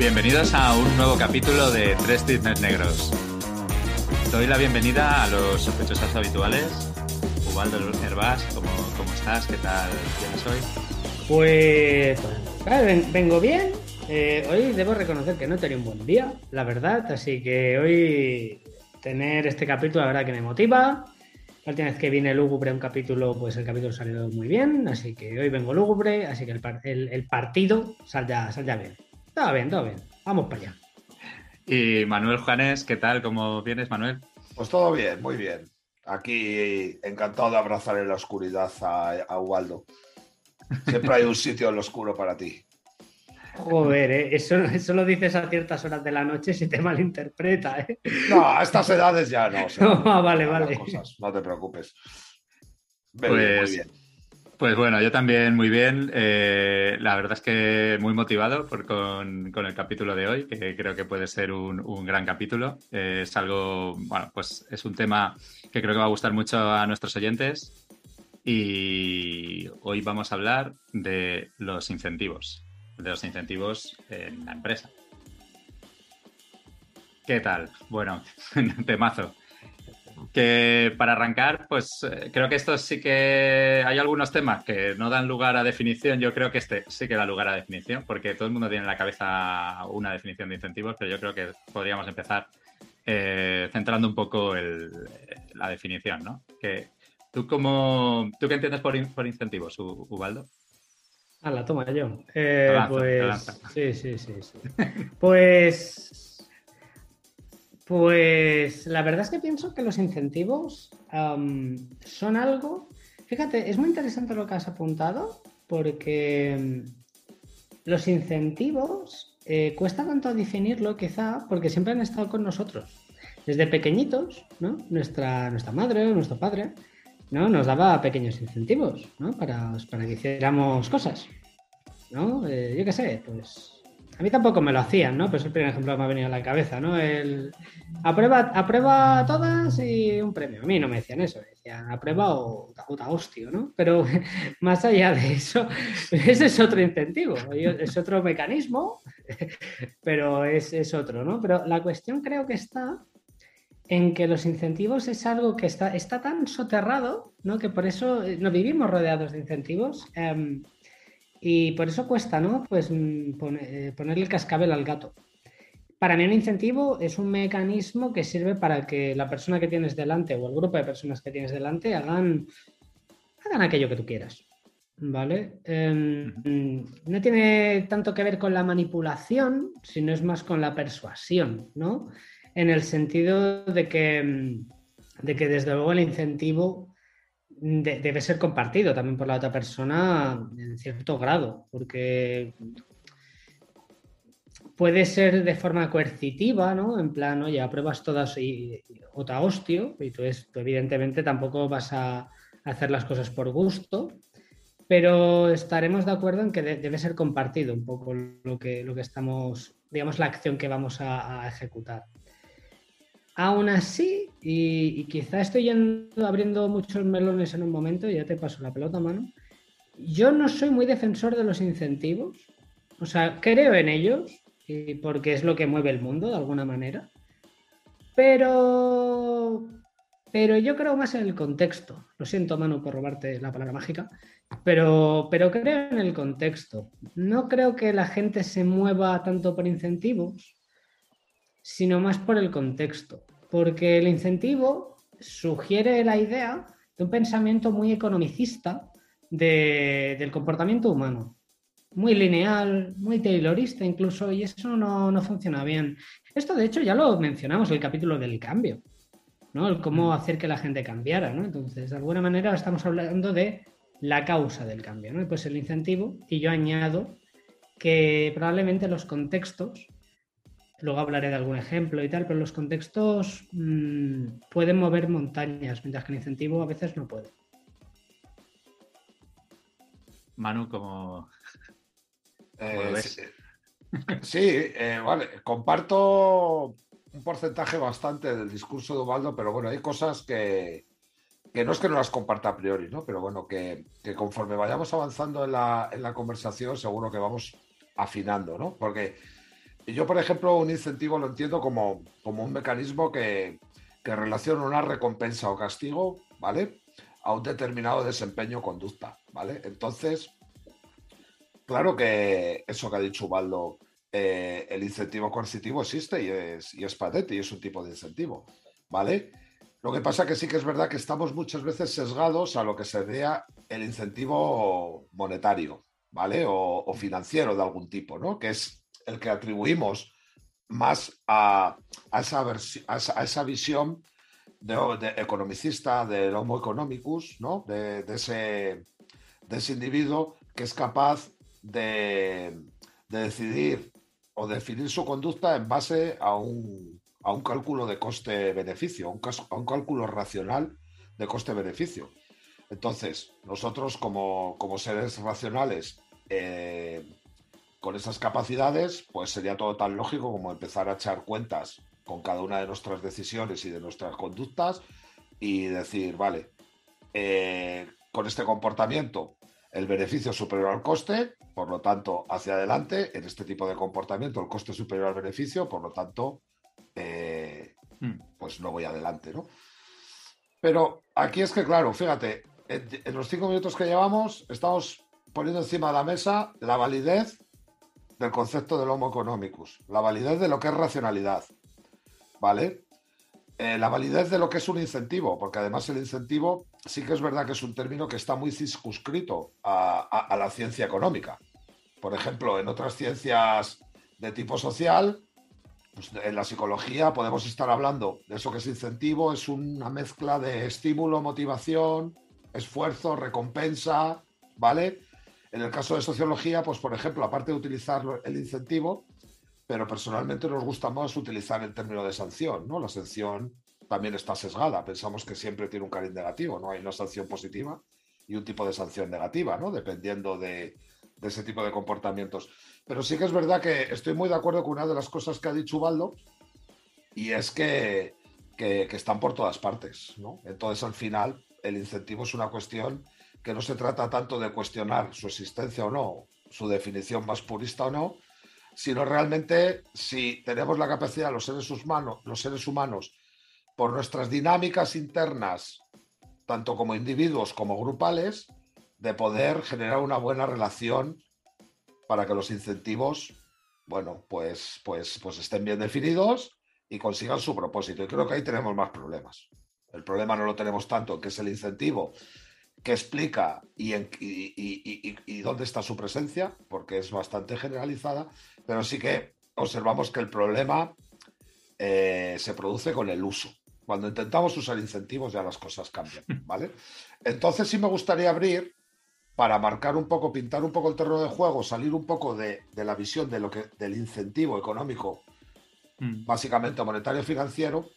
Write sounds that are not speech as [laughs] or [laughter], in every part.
Bienvenidos a un nuevo capítulo de Tres Cisnes Negros. Doy la bienvenida a los sospechosos habituales. Ubaldo Herbás, ¿cómo, ¿cómo estás? ¿Qué tal tienes hoy? Pues, vengo bien. Eh, hoy debo reconocer que no he tenido un buen día, la verdad. Así que hoy tener este capítulo, la verdad que me motiva. La última vez que vine lúgubre a un capítulo, pues el capítulo salió muy bien. Así que hoy vengo lúgubre, así que el partido saldrá, saldrá bien. Todo bien, todo bien. Vamos para allá. Y Manuel Juanes, ¿qué tal? ¿Cómo vienes, Manuel? Pues todo bien, muy bien. Aquí encantado de abrazar en la oscuridad a, a Ubaldo. Siempre hay un sitio en lo oscuro para ti. Joder, eh, eso, eso lo dices a ciertas horas de la noche si te malinterpreta, ¿eh? No, a estas edades ya no. No, van [laughs] vale, vale. cosas, no te preocupes. Muy bien, Pues- muy bien. Pues bueno, yo también muy bien. Eh, la verdad es que muy motivado por, con, con el capítulo de hoy, que creo que puede ser un, un gran capítulo. Eh, es algo, bueno, pues es un tema que creo que va a gustar mucho a nuestros oyentes. Y hoy vamos a hablar de los incentivos, de los incentivos en la empresa. ¿Qué tal? Bueno, [laughs] temazo. Que para arrancar, pues eh, creo que esto sí que hay algunos temas que no dan lugar a definición. Yo creo que este sí que da lugar a definición, porque todo el mundo tiene en la cabeza una definición de incentivos, pero yo creo que podríamos empezar eh, centrando un poco el- la definición, ¿no? Que, ¿tú, cómo, ¿Tú qué entiendes por, in- por incentivos, U- Ubaldo? la toma yo. Eh, lanzo, pues sí, sí, sí. [laughs] Pues pues la verdad es que pienso que los incentivos am, son algo. Fíjate, es muy interesante lo que has apuntado, porque mm, los incentivos eh, cuesta tanto definirlo, quizá, porque siempre han estado con nosotros. Desde pequeñitos, ¿no? Nuestra, nuestra madre nuestro padre ¿no? nos daba pequeños incentivos ¿no? para, para que hiciéramos cosas. ¿no? Eh, yo qué sé, pues a mí tampoco me lo hacían, ¿no? Pero es el primer ejemplo que me ha venido a la cabeza, ¿no? El aprueba, aprueba todas y un premio. A mí no me decían eso, me decían aprueba o, te hostio, ¿no? Pero [laughs] más allá de eso, [laughs] ese es otro incentivo, es otro mecanismo, [laughs] pero es, es otro, ¿no? Pero la cuestión creo que está en que los incentivos es algo que está, está tan soterrado, ¿no? Que por eso eh, no vivimos rodeados de incentivos. em, y por eso cuesta, ¿no? Pues mm, pone- eh, ponerle el cascabel al gato. Para mí un incentivo es un mecanismo que sirve para que la persona que tienes delante o el grupo de personas que tienes delante hagan, hagan aquello que tú quieras. ¿Vale? Em, mm, no tiene tanto que ver con la manipulación, sino es más con la persuasión, ¿no? En el sentido de que, mm, de que desde luego el incentivo de- debe ser compartido también por la otra persona en cierto grado, porque puede ser de forma coercitiva, ¿no? En plan, oye, apruebas todas y, y o te hostio, y tú, evidentemente tampoco vas a hacer las cosas por gusto, pero estaremos de acuerdo en que de- debe ser compartido un poco lo que, lo que estamos, digamos, la acción que vamos a ejecutar. Aún así, y, quizá estoy yendo, abriendo muchos melones en un momento, ya te paso la pelota, mano. Yo no soy muy defensor de los incentivos. O sea, creo en ellos, y porque es lo que mueve el mundo de alguna manera. Pero. Pero yo creo más en el contexto. Lo siento, Manu, por robarte la palabra mágica. Pero, pero creo en el contexto. No creo que la gente se mueva tanto por incentivos, sino más por el contexto. Porque el incentivo sugiere la idea de un pensamiento muy economicista de- del comportamiento humano. Muy lineal, muy taylorista incluso, y eso no, no funciona bien. Esto, de hecho, ya lo mencionamos en el capítulo del cambio, ¿no? El cómo hacer que la gente cambiara, ¿no? Entonces, de alguna manera estamos hablando de la causa del cambio, ¿no? Pues el incentivo, y yo añado que probablemente los contextos Luego hablaré de algún ejemplo y tal, pero los contextos mmm, pueden mover montañas, mientras que el incentivo a veces no puede. Manu, como... Eh, sí, eh, vale, comparto un porcentaje bastante del discurso de Ubaldo, pero bueno, hay cosas que, que no es que no las comparta a priori, ¿no? Pero bueno, que, que conforme vayamos avanzando en la, en la conversación, seguro que vamos afinando, ¿no? Porque Y yo, por ejemplo, un incentivo lo entiendo como, como un mecanismo que, que relaciona una recompensa o castigo, ¿vale? A un determinado desempeño o conducta, ¿vale? Entonces, claro que eso que ha dicho Ubaldo, eh, el incentivo coercitivo existe y es, y es patente y es un tipo de incentivo, ¿vale? Lo que pasa que sí que es verdad que estamos muchas veces sesgados a lo que sería el incentivo monetario, ¿vale? O, financiero de algún tipo, ¿no? Que es el que atribuimos más a, esa, esa, visión de, economicista del homo economicus, ¿no? De, ese, de ese individuo que es capaz de, decidir o definir su conducta en base a un, a un cálculo de coste-beneficio, a un cálculo racional de coste-beneficio. Entonces, nosotros como, seres racionales eh, con esas capacidades, pues sería todo tan lógico como empezar a echar cuentas con cada una de nuestras decisiones y de nuestras conductas y decir, vale, eh, con este comportamiento el beneficio es superior al coste, por lo tanto, hacia adelante, en este tipo de comportamiento el coste es superior al beneficio, por lo tanto, eh, hmm. pues no voy adelante, ¿no? Pero aquí es que, claro, fíjate, en, los cinco minutos que llevamos estamos poniendo encima de la mesa la validez del concepto del homo economicus, la validez de lo que es racionalidad, ¿vale? Eh, la validez de lo que es un incentivo, porque además el incentivo sí que es verdad que es un término que está muy circunscrito a la ciencia económica. Por ejemplo, en otras ciencias de tipo social, pues, en la psicología podemos estar hablando de eso que es incentivo, es una mezcla de estímulo, motivación, esfuerzo, recompensa, ¿vale? En el caso de sociología, pues por ejemplo, aparte de utilizar el incentivo, pero personalmente nos gusta más utilizar el término de sanción, ¿no? La sanción también está sesgada, pensamos que siempre tiene un cariz negativo, ¿no? Hay una sanción positiva y un tipo de sanción negativa, ¿no? Dependiendo de, ese tipo de comportamientos. Pero sí que es verdad que estoy muy de acuerdo con una de las cosas que ha dicho Ubaldo, y es que, que, están por todas partes. ¿no? Entonces, al final, el incentivo es una cuestión que no se trata tanto de cuestionar su existencia o no, su definición más purista o no, sino realmente si tenemos la capacidad, los seres humanos, los seres humanos por nuestras dinámicas internas, tanto como individuos como grupales, de poder generar una buena relación para que los incentivos, bueno, pues, pues, pues estén bien definidos y consigan su propósito. Y creo que ahí tenemos más problemas. El problema no lo tenemos tanto que es el incentivo que explica y, y, dónde está su presencia, porque es bastante generalizada, pero sí que observamos que el problema eh, se produce con el uso. Cuando intentamos usar incentivos ya las cosas cambian, [laughs] ¿vale? Entonces sí me gustaría abrir para marcar un poco, pintar un poco el terreno de juego, salir un poco de, la visión de lo que, del incentivo económico, mm. básicamente monetario financiero,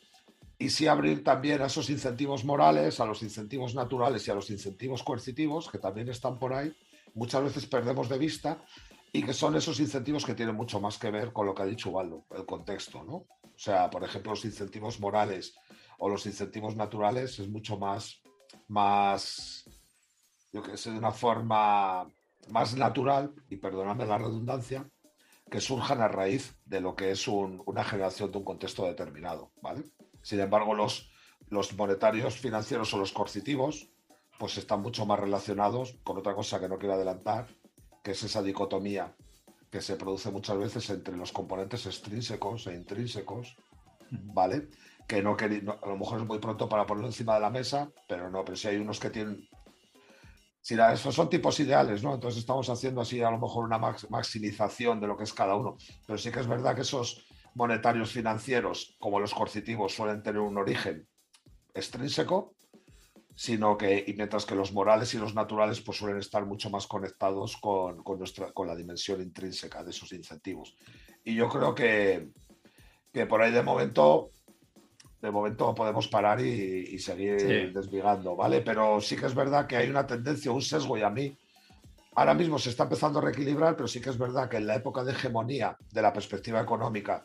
y sí abrir también a esos incentivos morales, a los incentivos naturales y a los incentivos coercitivos, que también están por ahí, muchas veces perdemos de vista, y que son esos incentivos que tienen mucho más que ver con lo que ha dicho Waldo, el contexto, ¿no? O sea, por ejemplo, los incentivos morales o los incentivos naturales es mucho más, más yo que sé, de una forma más natural, y perdóname la redundancia, que surjan a raíz de lo que es una generación de un contexto determinado, ¿vale? Sin embargo, los, los monetarios financieros o los coercitivos, pues están mucho más relacionados con otra cosa que no quiero adelantar, que es esa dicotomía que se produce muchas veces entre los componentes extrínsecos e intrínsecos, ¿vale? Que no, que a lo mejor es muy pronto para ponerlo encima de la mesa, pero no, pero si hay unos que tienen si esos son tipos ideales, ¿no? Entonces estamos haciendo así a lo mejor una maximización de lo que es cada uno. Pero sí que es verdad que esos monetarios financieros, como los coercitivos, suelen tener un origen extrínseco, sino que, y mientras que los morales y los naturales pues suelen estar mucho más conectados con, nuestra, con la dimensión intrínseca de esos incentivos. Y yo creo que, que por ahí de momento de momento podemos parar y, seguir desvigando, ¿vale? Pero sí que es verdad que hay una tendencia, un sesgo, y a mí ahora mismo se está empezando a reequilibrar, pero sí que es verdad que en la época de hegemonía de la perspectiva económica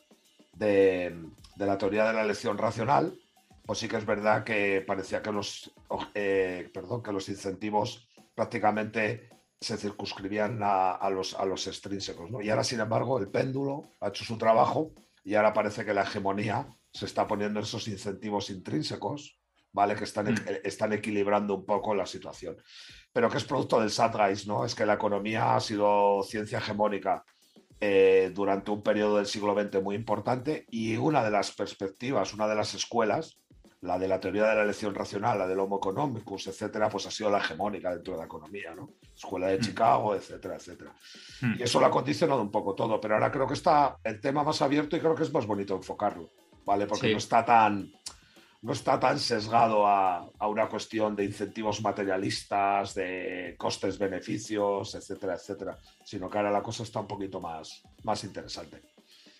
de, la teoría de la elección racional, pues sí que es verdad que parecía que los, eh, perdón, que los incentivos prácticamente se circunscribían a, los, a los extrínsecos. ¿no? Y ahora, sin embargo, el péndulo ha hecho su trabajo y ahora parece que la hegemonía se está poniendo esos incentivos intrínsecos, ¿vale? Que están, mm. están equilibrando un poco la situación. Pero que es producto del Satgeist, ¿no? Es que la economía ha sido ciencia hegemónica eh, durante un periodo del siglo XX muy importante y una de las perspectivas, una de las escuelas, la de la teoría de la elección racional, la del Homo economicus, etcétera, pues ha sido la hegemónica dentro de la economía, ¿no? Escuela de mm. Chicago, etcétera, etcétera. Mm. Y eso lo ha condicionado un poco todo, pero ahora creo que está el tema más abierto y creo que es más bonito enfocarlo, ¿vale? Porque no está tan no está tan sesgado a, una cuestión de incentivos materialistas, de costes-beneficios, etcétera, etcétera, sino que ahora la cosa está un poquito más, más interesante.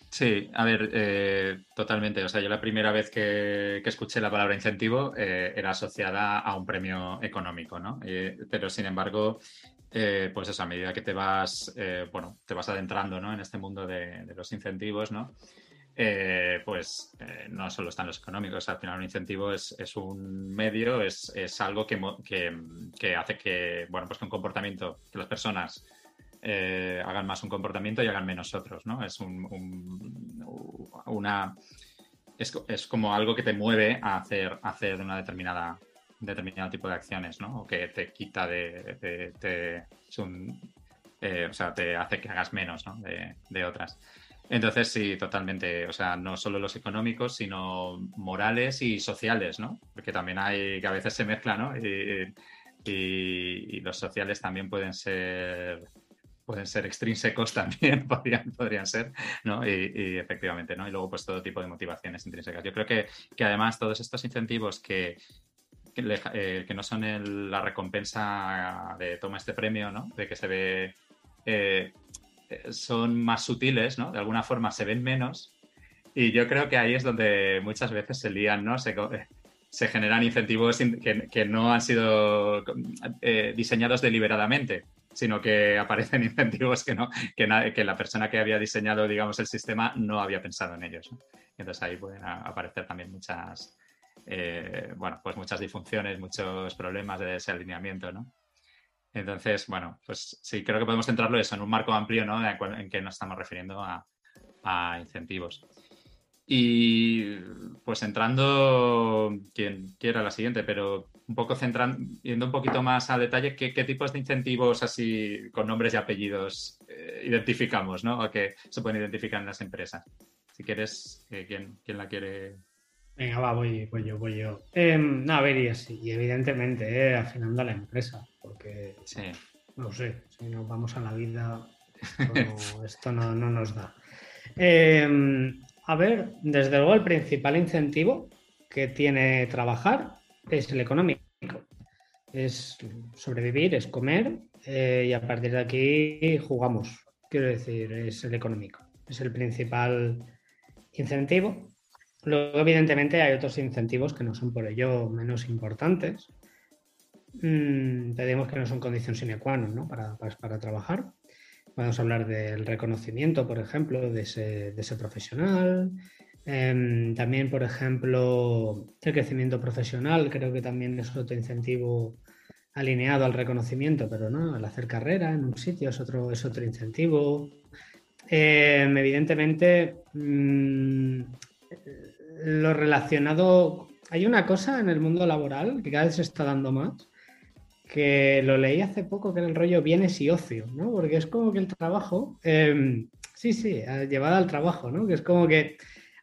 Sí, a ver, eh, totalmente. O sea, yo la primera vez que, escuché la palabra incentivo eh, era asociada a un premio económico, ¿no? Eh, pero sin embargo, pues a medida que te vas, bueno, te vas adentrando, ¿no? En este mundo de los incentivos, ¿no? Eh, pues eh, no solo están los económicos, al final un incentivo es, un medio, es, algo que, hace que, bueno, pues que un comportamiento, que las personas eh, hagan más un comportamiento y hagan menos otros, ¿no? Es un, una es, como algo que te mueve a hacer, hacer una determinada determinado tipo de acciones, ¿no? O que te quita de, o sea, te hace que hagas menos ¿no? de otras. Entonces, sí, totalmente. O sea, no solo los económicos, sino morales y sociales, ¿no? Porque también hay que a veces se mezclan, ¿no? Y, los sociales también pueden ser pueden ser extrínsecos [laughs] también, [laughs] podrían, podrían ser, ¿no? Y, efectivamente, ¿no? Y luego, pues todo tipo de motivaciones intrínsecas. Yo creo que, que además todos estos incentivos que, que, eh, no son la recompensa de toma este premio, ¿no? De que se ve eh, son más sutiles, ¿no? De alguna forma se ven menos. Y yo creo que ahí es donde muchas veces se lían, ¿no? Se, se generan incentivos que, no han sido eh, diseñados deliberadamente, sino que aparecen [laughs] incentivos que, no, que, que, la persona que había diseñado, digamos, el sistema no había pensado en ellos. Entonces ahí pueden aparecer también muchas, eh, bueno, pues muchas disfunciones, muchos problemas de desalineamiento, ¿no? Entonces, bueno, pues sí, creo que podemos centrarlo eso en un marco amplio, ¿no? En que nos estamos refiriendo a, incentivos. Y pues entrando, quien quiera la siguiente, pero un poco centrando, yendo un poquito más a detalle, ¿qué, tipos de incentivos así con nombres y apellidos eh, identificamos, ¿no? O que se pueden identificar en las empresas. Si quieres, eh, ¿quién, ¿quién, la quiere Venga, va, voy, voy yo, voy yo. Em, no, a ver, y así, y evidentemente, eh, afinando a la empresa, porque sí. no sé, si nos vamos a la vida, esto [laughs] no, nos da. Em, a ver, desde luego el principal incentivo que tiene trabajar es el económico. Es sobrevivir, es comer eh, y a partir de aquí jugamos. Quiero decir, es el económico. Es el principal incentivo Luego, evidentemente, hay otros incentivos que no son por ello menos importantes. Mm, que no son condición sine qua non ¿no? para, para, trabajar. Podemos hablar del reconocimiento, por ejemplo, de ese, profesional. Em, también, por ejemplo, el crecimiento profesional, creo que también es otro incentivo alineado al reconocimiento, pero no, al hacer carrera en un sitio es otro, es otro incentivo. Em, evidentemente, mm, lo relacionado. Hay una cosa en el mundo laboral que cada vez se está dando más, que lo leí hace poco, que era el rollo bienes y ocio, ¿no? Porque es como que el trabajo, em, sí, sí, llevado al trabajo, ¿no? Que es como que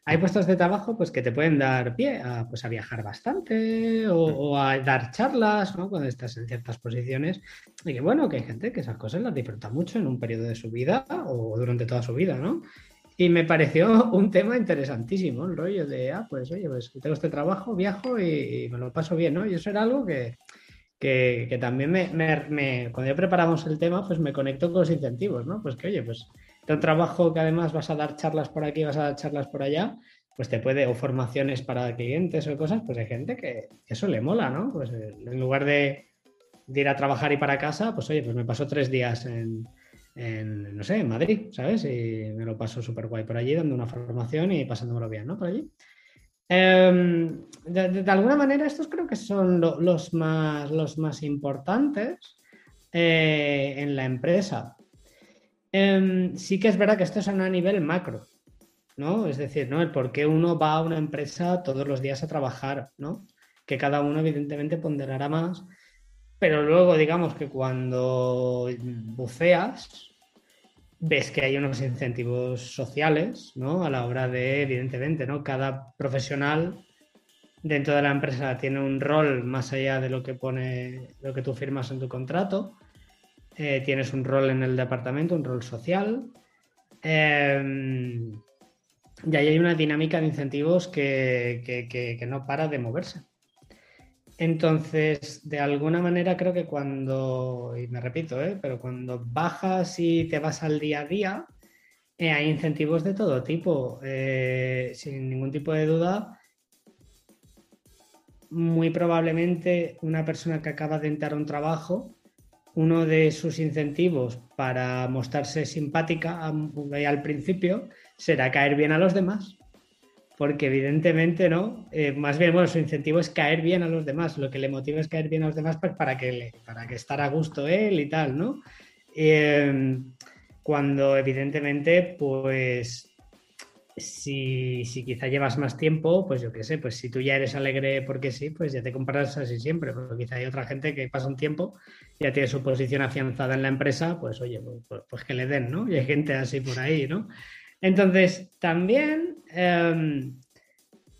hay puestos de trabajo pues, que te pueden dar pie a, pues, a viajar bastante o, a dar charlas ¿no? cuando estás en ciertas posiciones. Y que bueno, que hay gente que esas cosas las disfruta mucho en un periodo de su vida o durante toda su vida, ¿no? Y me pareció [laughs] un tema interesantísimo, el rollo de, ah, pues oye, pues tengo este trabajo, viajo y, me lo paso bien, ¿no? Y eso era algo que, que, también me, cuando ya preparamos el tema, pues me conecto con los incentivos, ¿no? Pues que, oye, pues un trabajo que además vas a dar charlas por aquí, vas a dar charlas por allá, pues te puede, o formaciones para clientes o cosas, pues hay gente que eso le mola, ¿no? Pues eh, en lugar de, de ir a trabajar y para casa, pues oye, pues me paso tres días en en, no sé, en Madrid, ¿sabes? Y me lo paso súper guay por allí, dando una formación y pasándomelo bien, ¿no? Por allí. Em, de, alguna manera, estos creo que son los, más, los más importantes. eh, en la empresa. Em, sí que es verdad que esto es a nivel macro, ¿no? Es decir, ¿no? El por qué uno va a una empresa todos los días a trabajar, ¿no? Que cada uno evidentemente ponderará más, pero luego digamos que cuando buceas, ves que hay unos incentivos sociales, ¿no? A la hora de, evidentemente, ¿no? Cada profesional dentro de la empresa tiene un rol más allá de lo que pone, lo que tú firmas en tu contrato. Eh, tienes un rol en el departamento, un rol social. Em, y ahí hay una dinámica de incentivos que, no para de moverse. Entonces, de alguna manera creo que cuando, y me repito, ¿eh? pero cuando bajas y te vas al día a día, eh, hay incentivos de todo tipo. sin ningún tipo de duda, muy probablemente una persona que acaba de entrar a un trabajo, uno de sus incentivos para mostrarse simpática al principio será caer bien a los demás. Porque evidentemente no, eh, más bien, bueno, su incentivo es caer bien a los demás. Lo que le motiva es caer bien a los demás pues, para que, le, para que estar a gusto él y tal, ¿no? Eh, cuando evidentemente, pues si, si, quizá llevas más tiempo, pues yo qué sé, pues si tú ya eres alegre porque sí, pues ya te compras así siempre, pero quizá hay otra gente que pasa un tiempo, ya tiene su posición afianzada en la empresa, pues oye, pues, pues, pues que le den, ¿no? Y hay gente así por ahí, ¿no? Entonces, también, em,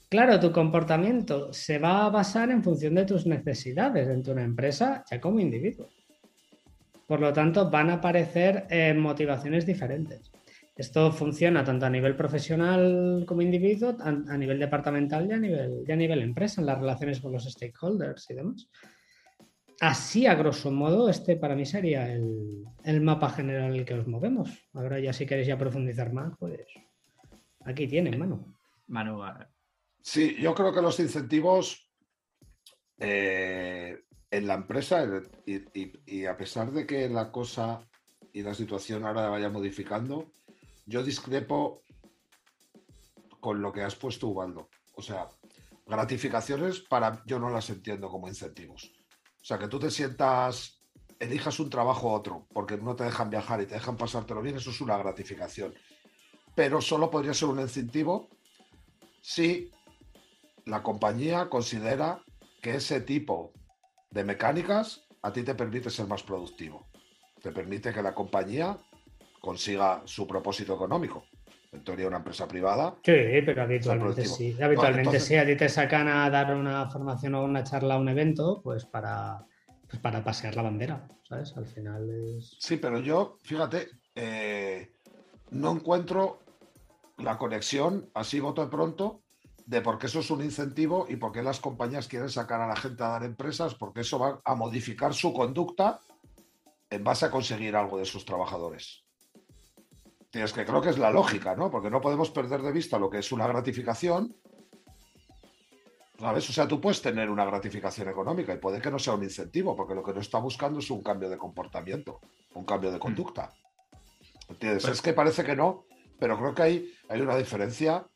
claro, tu comportamiento se va a basar en función de tus necesidades dentro de una empresa, ya como individuo. Por lo tanto, van a aparecer eh, motivaciones diferentes. Esto funciona tanto a nivel profesional como individuo, a, nivel departamental y a nivel, y a nivel empresa, en las relaciones con los stakeholders y demás. Así, a grosso modo, este para mí sería el, mapa general en el que nos movemos. Ahora ya si queréis ya profundizar más, pues aquí tienen, Manu. Manu. Sí, yo creo que los incentivos eh, en la empresa, y a pesar de que la cosa y la situación ahora vaya modificando, yo discrepo con lo que has puesto, Ubaldo. O sea, gratificaciones para yo no las entiendo como incentivos. Sea, que tú te sientas, elijas un trabajo u otro, porque no te dejan viajar y te dejan pasártelo bien, eso es una gratificación. Pero solo podría ser un incentivo si la compañía considera que ese tipo de mecánicas a ti te permite ser más productivo. Te permite que la compañía consiga su propósito económico. En teoría, una empresa privada. Sí, pero habitualmente sí. Habitualmente sí. A ti te sacan a dar una formación o una charla a un evento, pues para, pues para pasear la bandera, ¿sabes? Al final es. Sí, pero yo, fíjate, eh, no encuentro la conexión, así voto de pronto, de por qué eso es un incentivo y por qué las compañías quieren sacar a la gente a dar empresas, porque eso va a modificar su conducta en base a conseguir algo de sus trabajadores. Es que creo que es la lógica, ¿no? Porque no podemos perder de vista lo que es una gratificación. ¿Sabes? O sea, tú puedes tener una gratificación económica y puede que no sea un incentivo, porque lo que no está buscando es un cambio de comportamiento, un cambio de mm. conducta. ¿Entiendes? Es que parece que no, pero creo que hay, hay una diferencia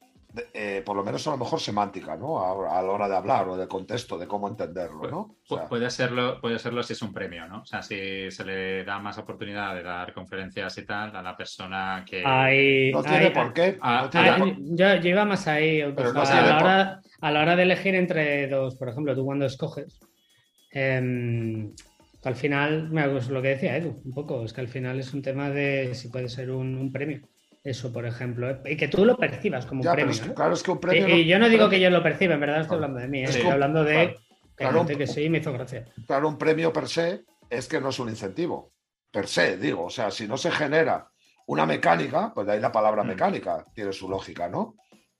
eh, por lo menos a lo mejor semántica, ¿no? A, la hora de hablar o de contexto, de cómo entenderlo, ¿no? puede, serlo, puede serlo si es un premio, ¿no? O sea, si se le da más oportunidad de dar conferencias y tal a la persona que... no tiene por qué. Ah, yo, iba más ahí. a, la hora, a, la hora, de elegir entre dos, por ejemplo, tú cuando escoges... Em, al final, me hago lo que decía Edu, un poco, es que al final es un tema de si puede ser un premio. Eso, por ejemplo. ¿eh? Y que tú lo percibas como un premio. Claro, es que un premio. Y, yo no digo que yo lo perciba, en verdad estoy hablando de mí. ¿eh? Estoy hablando de claro, que sí me hizo gracia. Claro, un premio per se es que no es un incentivo. Per se, digo. O sea, si no se genera una mecánica, pues de ahí la palabra mm. mecánica tiene su lógica, ¿no?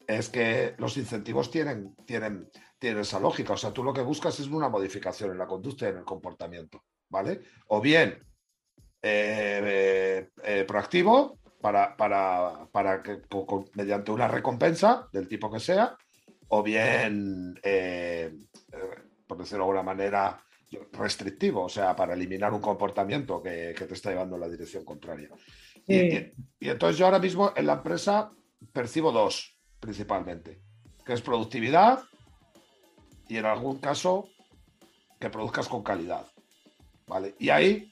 Es que los incentivos tienen, tienen, tienen esa lógica. O sea, tú lo que buscas es una modificación en la conducta y en el comportamiento, ¿vale? O bien eh, proactivo para, para, para que mediante una recompensa del tipo que sea, o bien, eh, eh, por decirlo de alguna manera, restrictivo, o sea, para eliminar un comportamiento que, te está llevando en la dirección contraria. Y, entonces yo ahora mismo en la empresa percibo dos, principalmente, que es productividad y en algún caso que produzcas con calidad. ¿Vale? Y ahí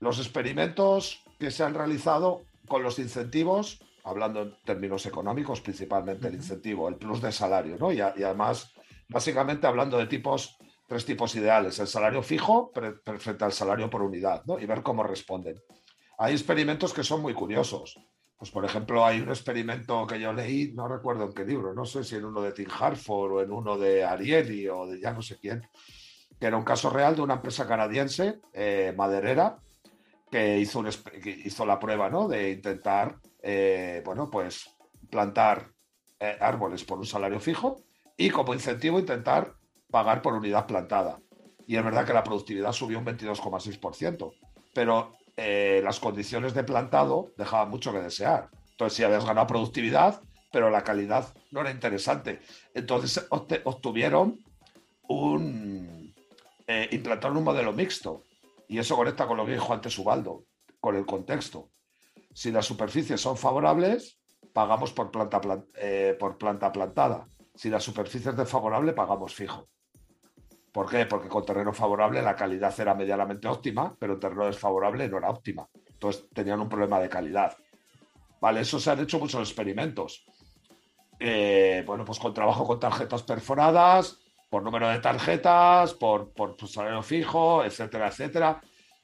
los experimentos que se han realizado con los incentivos, hablando en términos económicos, principalmente el incentivo, el plus de salario, ¿no? Y, además, básicamente hablando de tipos, tres tipos ideales, el salario fijo frente al salario por unidad, ¿no? Y ver cómo responden. Hay experimentos que son muy curiosos. Pues, por ejemplo, hay un experimento que yo leí, no recuerdo en qué libro, no sé si en uno de Tim Harford o en uno de Ariely o de ya no sé quién, que era un caso real de una empresa canadiense, eh, maderera, que hizo, hizo la prueba ¿no? de intentar eh, bueno, pues plantar eh, árboles por un salario fijo y como incentivo intentar pagar por unidad plantada. Y es verdad que la productividad subió un 22,6%, pero eh, las condiciones de plantado dejaban mucho que desear. Entonces, si habías ganado productividad, pero la calidad no era interesante. Entonces, obtuvieron un. implantaron un modelo mixto. Y eso conecta con lo que dijo antes Ubaldo, con el contexto. Si las superficies son favorables, pagamos por planta, eh, por planta plantada. Si la superficie es desfavorable, pagamos fijo. ¿Por qué? Porque con terreno favorable la calidad era medianamente óptima, pero en terreno desfavorable no era óptima. Entonces tenían un problema de calidad. Vale, eso se han hecho muchos experimentos. Eh, bueno, pues con trabajo con tarjetas perforadas, por número de tarjetas, por, por, salario fijo, etcétera, etcétera.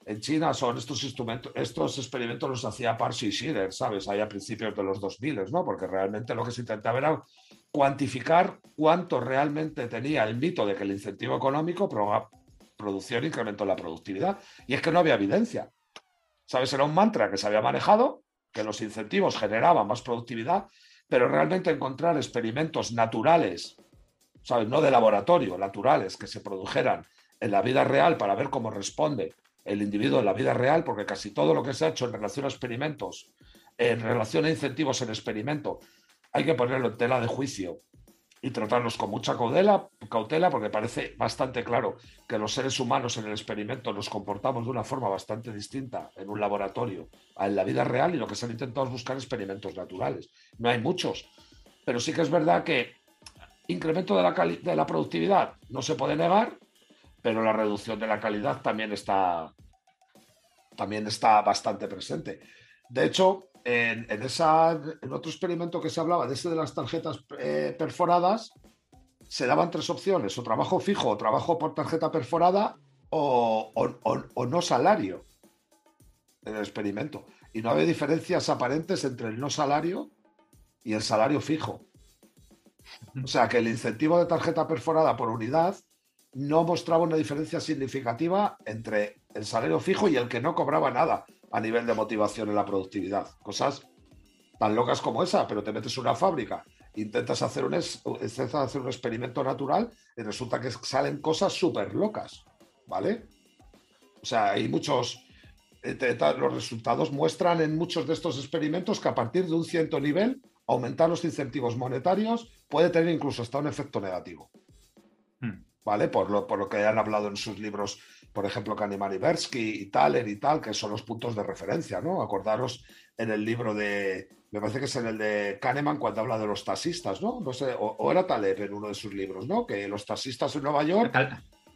En China son estos instrumentos, estos experimentos los hacía Parsi Schiller, ¿sabes? Ahí a principios de los 2000, ¿no? Porque realmente lo que se intentaba era cuantificar cuánto realmente tenía el mito de que el incentivo económico producía un incremento en la productividad. Y es que no había evidencia. ¿Sabes? Era un mantra que se había manejado, que los incentivos generaban más productividad, pero realmente encontrar experimentos naturales ¿sabes? No de laboratorio, naturales, que se produjeran en la vida real para ver cómo responde el individuo en la vida real, porque casi todo lo que se ha hecho en relación a experimentos, en relación a incentivos en experimento, hay que ponerlo en tela de juicio y tratarlos con mucha cautela, cautela, porque parece bastante claro que los seres humanos en el experimento nos comportamos de una forma bastante distinta en un laboratorio a en la vida real y lo que se han intentado es buscar experimentos naturales. No hay muchos, pero sí que es verdad que Incremento de la, de la productividad no se puede negar, pero la reducción de la calidad también está, también está bastante presente. De hecho, en, esa, en otro experimento que se hablaba de ese de las tarjetas eh, perforadas, se daban tres opciones, o trabajo fijo, o trabajo por tarjeta perforada, o, o, no salario en el experimento. Y no había diferencias aparentes entre el no salario y el salario fijo. O sea que el incentivo de tarjeta perforada por unidad no mostraba una diferencia significativa entre el salario fijo y el que no cobraba nada a nivel de motivación en la productividad. Cosas tan locas como esa, pero te metes una fábrica, intentas hacer un, intentas hacer un experimento natural y resulta que salen cosas súper locas, ¿vale? O sea, hay muchos... Eh, los resultados muestran en muchos de estos experimentos que a partir de un cierto nivel aumentar los incentivos monetarios puede tener incluso hasta un efecto negativo. Hmm. ¿Vale? Por lo, por lo que han hablado en sus libros, por ejemplo, Kahneman y Bersky y Thaler y tal, que son los puntos de referencia, ¿no? Acordaros en el libro de, me parece que es en el de Kahneman cuando habla de los taxistas, ¿no? No sé, o, era Taleb en uno de sus libros, ¿no? Que los taxistas en Nueva York...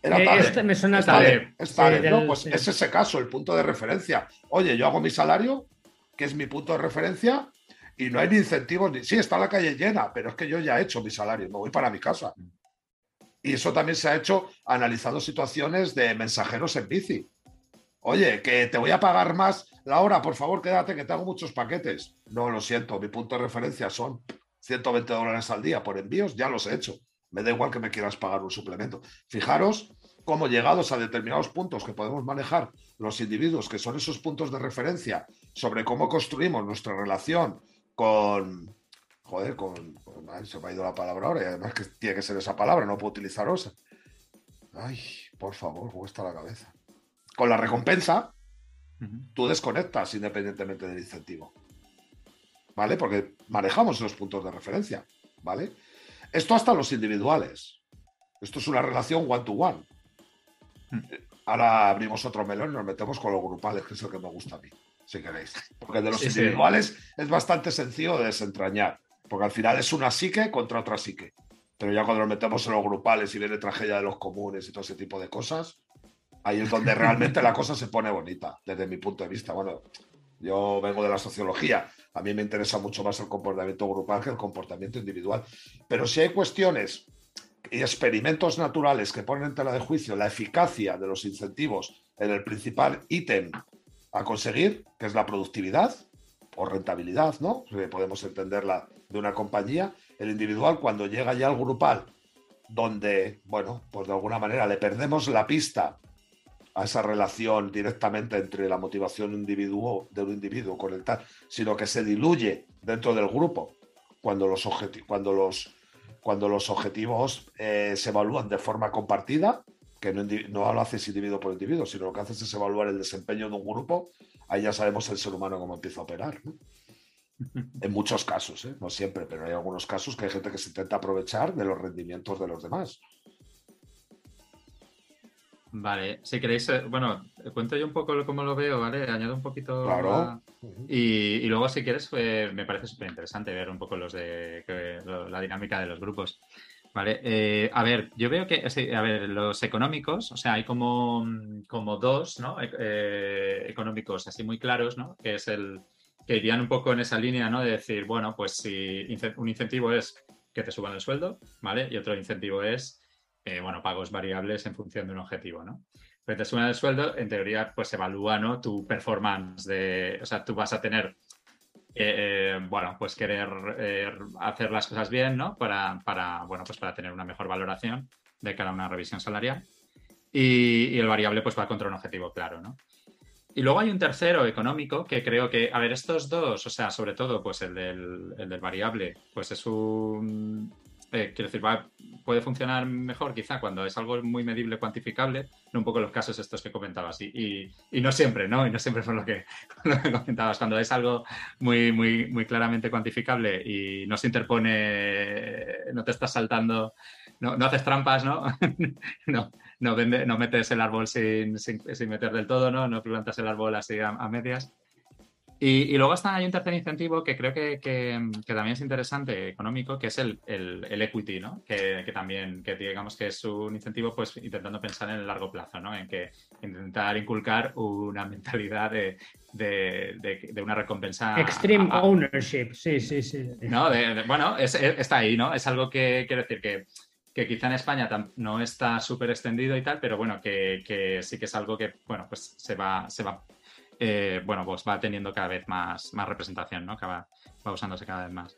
Era eh, Taleb. Este me suena es Taleb. Es Taleb, ¿no? Pues es ese caso, el punto de referencia. Oye, yo hago mi salario, que es mi punto de referencia, y no hay ni incentivos. Ni... Sí, está la calle llena, pero es que yo ya he hecho mi salario, me voy para mi casa. Y eso también se ha hecho analizando situaciones de mensajeros en bici. Oye, que te voy a pagar más la hora, por favor, quédate, que te hago muchos paquetes. No, lo siento, mi punto de referencia son 120 dólares al día por envíos, ya los he hecho. Me da igual que me quieras pagar un suplemento. Fijaros cómo llegados a determinados puntos que podemos manejar los individuos, que son esos puntos de referencia sobre cómo construimos nuestra relación con. Joder, con. se me ha ido la palabra ahora y además que tiene que ser esa palabra, no puedo utilizar osa. Ay, por favor, ¿cómo está la cabeza? Con la recompensa, tú desconectas independientemente del incentivo. ¿Vale? Porque manejamos los puntos de referencia. ¿Vale? Esto hasta los individuales. Esto es una relación one-to-one. Hmm. Ahora abrimos otro melón y nos metemos con los grupales, que es el que me gusta a mí si queréis. Porque de los individuales es bastante sencillo de desentrañar, porque al final es una psique contra otra psique. Pero ya cuando nos metemos en los grupales y viene tragedia de los comunes y todo ese tipo de cosas, Ahí es donde realmente la cosa se pone bonita, desde mi punto de vista. Bueno, yo vengo de la sociología, a mí me interesa mucho más el comportamiento grupal que el comportamiento individual. Pero si hay cuestiones y experimentos naturales que ponen en tela de juicio la eficacia de los incentivos en el principal ítem a conseguir, que es la productividad o rentabilidad, ¿no? Podemos entenderla de una compañía, el individual cuando llega ya al grupal, donde, bueno, pues de alguna manera le perdemos la pista a esa relación directamente entre la motivación individuo, de un individuo con el tal, sino que se diluye dentro del grupo cuando los, cuando los, cuando los objetivos eh, se evalúan de forma compartida, que no, no lo haces individuo por individuo, sino lo que haces es evaluar el desempeño de un grupo, ahí ya sabemos el ser humano cómo empieza a operar. [laughs] En muchos casos, ¿eh? no siempre, pero hay algunos casos que hay gente que se intenta aprovechar de los rendimientos de los demás. Vale, si queréis, eh, bueno, cuento yo un poco cómo lo veo, ¿vale? Añado un poquito. Claro. Y, luego, si quieres, eh, me parece súper interesante ver un poco los de la dinámica de los grupos. Vale, eh, a ver, yo veo que, a ver, los económicos, o sea, hay como, como dos, ¿no? económicos así muy claros, ¿no? Que es el que irían un poco en esa línea, ¿no? De decir, bueno, pues si un incentivo es que te suban el sueldo, ¿vale? Y otro incentivo es eh, bueno, pagos variables en función de un objetivo, ¿no? Pero te suman el sueldo, en teoría, pues evalúa, ¿no? Tu performance de, o sea, tú vas a tener, eh, eh, bueno, pues querer hacer las cosas bien, ¿no? Para, para, bueno, pues para tener una mejor valoración de cara a una revisión salarial. Y, y, el variable, pues va contra un objetivo claro, ¿no? Y luego hay un tercero económico que creo que, a ver, estos dos, o sea, sobre todo, pues el del, el del variable, pues es un, eh, quiero decir, puede funcionar mejor quizá cuando es algo muy medible, cuantificable, no un poco los casos estos que comentabas. Y, no siempre, ¿no? Y no siempre fue [laughs] lo que, comentabas. Cuando es algo muy, muy, muy claramente cuantificable y no se interpone, no te estás saltando, no, no haces trampas, ¿no? [laughs] no, no, vende, no, metes el árbol sin, sin, sin, meter del todo, ¿no? No plantas el árbol así a medias. Y, luego está, hay un tercer incentivo que creo que, también es interesante, económico, que es el, equity, ¿no? Que, también, que digamos que es un incentivo, pues intentando pensar en el largo plazo, ¿no? En que intentar inculcar una mentalidad de, una recompensa. Extreme ownership, sí, sí, sí. No, bueno, está ahí, ¿no? Es algo que quiero decir que que quizá en España no está súper extendido y tal, pero bueno, que, sí que es algo que, bueno, pues se va, se va eh, bueno, pues va teniendo cada vez más, más representación, ¿no? va, usándose cada vez más.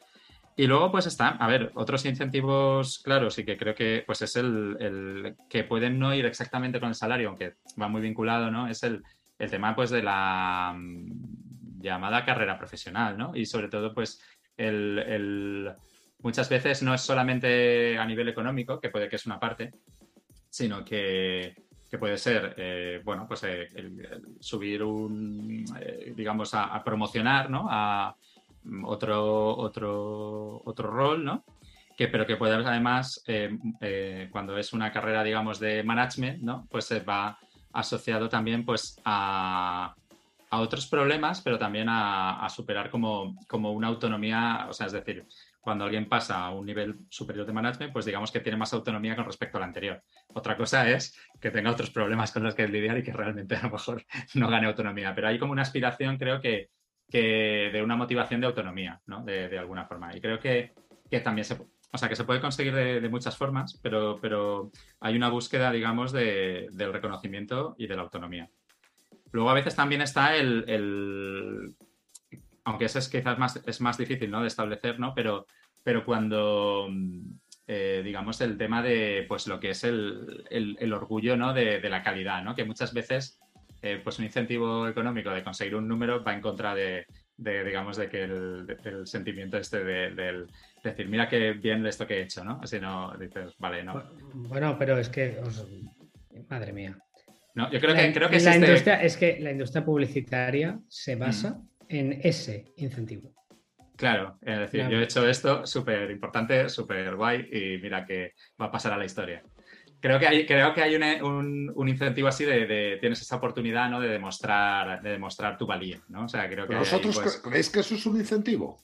Y luego, pues está, a ver, otros incentivos claros y que creo que pues es el, que pueden no ir exactamente con el salario, aunque va muy vinculado, ¿no? Es el, tema pues de la mm, llamada carrera profesional, ¿no? Y sobre todo, pues el, muchas veces no es solamente a nivel económico, que puede que es una parte, sino que que puede ser, eh, bueno, pues eh, subir un, eh, digamos, a, promocionar, ¿no? A otro, otro, otro rol, ¿no? Que, pero que puede además, cuando es una carrera, digamos, de management, ¿no? Pues se va asociado también, pues, a, a otros problemas, pero también a, a superar como, como, una autonomía, o sea, es decir, cuando alguien pasa a un nivel superior de management, pues digamos que tiene más autonomía con respecto al anterior. Otra cosa es que tenga otros problemas con los que lidiar y que realmente a lo mejor [laughs] no gane autonomía. Pero hay como una aspiración, creo que, que de una motivación de autonomía, ¿no? De, alguna forma. Y creo que, que, también se, o sea, que se puede conseguir de, muchas formas, pero, pero hay una búsqueda, digamos, de, del reconocimiento y de la autonomía. Luego a veces también está el, el aunque eso es quizás más, es más difícil ¿no? de establecer, ¿no? Pero, pero cuando, eh, digamos, el tema de pues, lo que es el, el, orgullo ¿no? de, de, la calidad, ¿no? que muchas veces eh, pues un incentivo económico de conseguir un número va en contra de, de digamos, de que el, sentimiento este de, decir, mira qué bien esto que he hecho, ¿no? Así no dices, vale, no. Bueno, pero es que, madre mía. No, yo creo que, creo que la industria, es que la industria publicitaria se basa mm en ese incentivo. Claro, es decir, yo he hecho esto súper importante, súper guay y mira que va a pasar a la historia. Creo que hay, creo que hay un, incentivo así de, tienes esa oportunidad ¿no? de, demostrar, de demostrar tu valía. ¿no? O sea, creo que ¿Vosotros pues creéis que eso es un incentivo?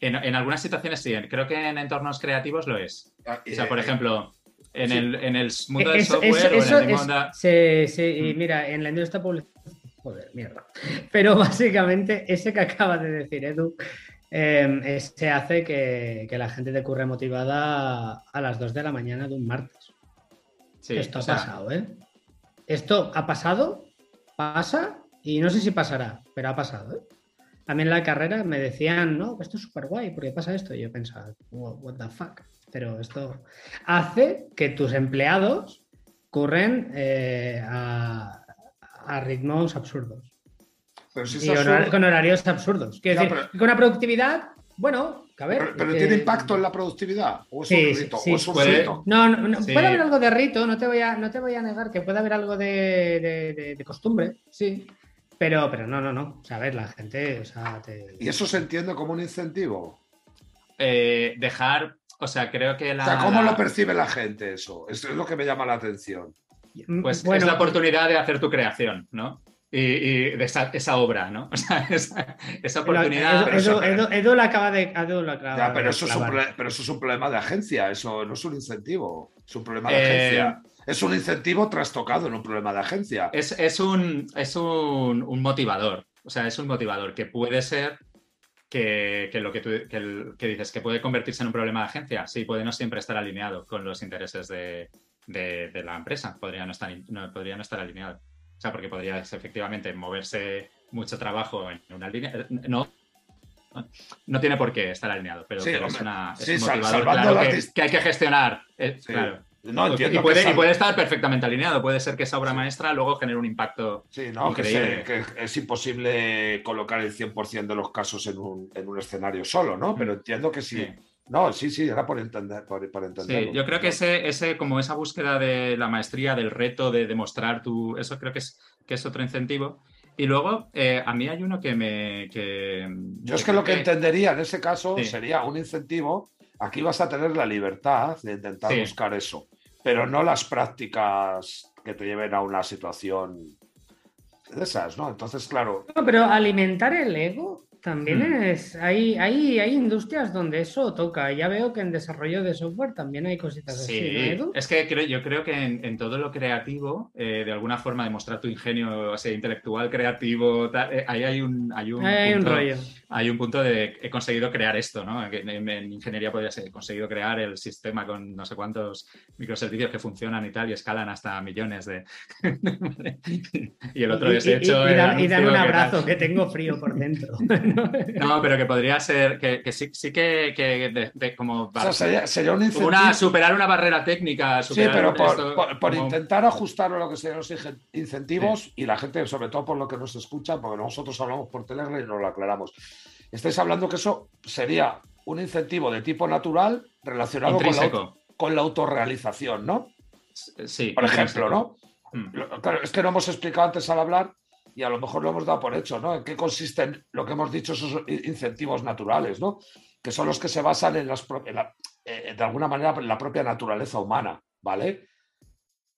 En, algunas situaciones sí, creo que en entornos creativos lo es. Ah, o sea, por eh, ejemplo, en, Sí. el, en el mundo del Eso- software o en el es- mundo... sí, sí, y Mm. mira, en la industria pública. Joder, mierda. Pero básicamente, ese que acabas de decir, Edu, eh, ese hace que, que la gente te curre motivada a las 2 de la mañana de un martes. Sí, Esto ha sea, pasado, ¿eh? Esto ha pasado, pasa, y no sé si pasará, pero ha pasado, ¿eh? A mí en la carrera me decían, no, esto es súper guay, porque pasa esto. Y yo pensaba, "Wha- what the fuck. Pero esto hace que tus empleados curren eh, a, a ritmos absurdos. Pero si es Y absurdo- con horarios absurdos. Quiero Ya, decir, pero- que con una productividad, bueno, a ver. pero, pero que- tiene impacto en la productividad. ¿O es Sí, un rito? sí. ¿O es un Puede- rito? No, no, no, Sí. puede haber algo de rito, no te voy a, no te voy a negar que puede haber algo de, de- de- de costumbre, sí. Pero, pero no, no, no. O sea, a ver, la gente, o sea, te... ¿Y eso se entiende como un incentivo? eh, dejar, o sea, creo que la... O sea, ¿cómo la- lo percibe la gente eso? Eso es lo que me llama la atención. Pues Bueno, es la oportunidad de hacer tu creación, ¿no? Y, y de esa, esa obra, ¿no? [laughs] O sea, esa, esa oportunidad... Pero eso- Edu la acaba de. Edu la acaba Ya, pero, de eso es un pero eso es un problema de agencia, eso no es un incentivo, es un problema de Eh, agencia. Es un incentivo trastocado en un problema de agencia. Es, es un, es un, un motivador. O sea, es un motivador que puede ser que, que lo que tú que el- que dices, que puede convertirse en un problema de agencia. Sí, puede no siempre estar alineado con los intereses de, de- de la empresa. Podría no, estar, no, podría no estar alineado. O sea, porque podría efectivamente moverse mucho trabajo en una línea. No, no tiene por qué estar alineado, pero, Sí, pero es, una, es Sí, un motivador claro, que, hay que gestionar. eh, Sí. claro. No entiendo y, puede, que y puede estar perfectamente alineado. Puede ser que esa obra maestra luego genere un impacto. Sí, no, que, se- que es imposible colocar el 100% de los casos en un, en un escenario solo, ¿no? Pero entiendo que sí. No, sí, sí, era por entender, por, por entenderlo. Sí, yo creo que ese, ese, como esa búsqueda de la maestría, del reto, de demostrar tu. Eso creo que es, que es otro incentivo. Y luego, eh, a mí hay uno que me. Que, Yo es que lo que entendería en ese caso Sí. sería un incentivo. Aquí vas a tener la libertad de intentar Sí. buscar eso, pero no las prácticas que te lleven a una situación de esas, ¿no? Entonces, claro, No, pero alimentar el ego también Mm. es. Hay, hay, hay industrias donde eso toca. Ya veo que en desarrollo de software también hay cositas así, ¿no, Sí, es que creo, yo creo que en, en todo lo creativo, eh, de alguna forma demostrar tu ingenio o sea, intelectual, creativo, tal, eh, ahí hay un, hay un, hay un rollo. hay un punto de he conseguido crear esto, ¿no? Que En, en ingeniería podría ser, he conseguido crear el sistema con no sé cuántos microservicios que funcionan y tal y escalan hasta millones de... [laughs] y el otro y, es y- hecho... y dar, y dar un abrazo, que tengo frío por dentro. [laughs] No, pero que podría ser, que, que sí, sí que, que de- de como o sea, sería, sería un incentivo. una, superar una barrera técnica. Sí, pero por, esto por- por como- intentar ajustar a lo que serían los incentivos y la gente, sobre todo por lo que nos escucha, porque nosotros hablamos por Telegram y nos lo aclaramos. Estáis hablando que eso sería un incentivo de tipo natural relacionado con la, con autorrealización, ¿no? Sí, Por ejemplo, ¿no? Mm. Claro, es que no hemos explicado antes al hablar y a lo mejor lo hemos dado por hecho, ¿no? ¿En qué consisten lo que hemos dicho esos incentivos naturales, ¿no? Que son los que se basan en las en la- eh, de alguna manera en la propia naturaleza humana, ¿vale?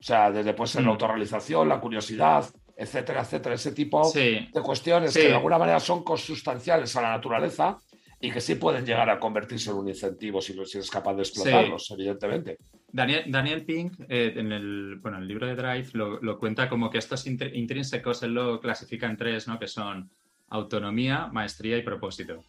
O sea, desde pues en la Mm. autorrealización, la curiosidad, etcétera, etcétera, ese tipo Sí, de cuestiones Sí. que de alguna manera son consustanciales a la naturaleza y que sí pueden llegar a convertirse en un incentivo si, lo- si eres capaz de explotarlos, evidentemente. Daniel, Daniel Pink, eh, en el, bueno, el libro de Drive, lo, lo cuenta como que estos intr- intrínsecos él lo clasifica en tres, ¿no? Que son autonomía, maestría y propósito.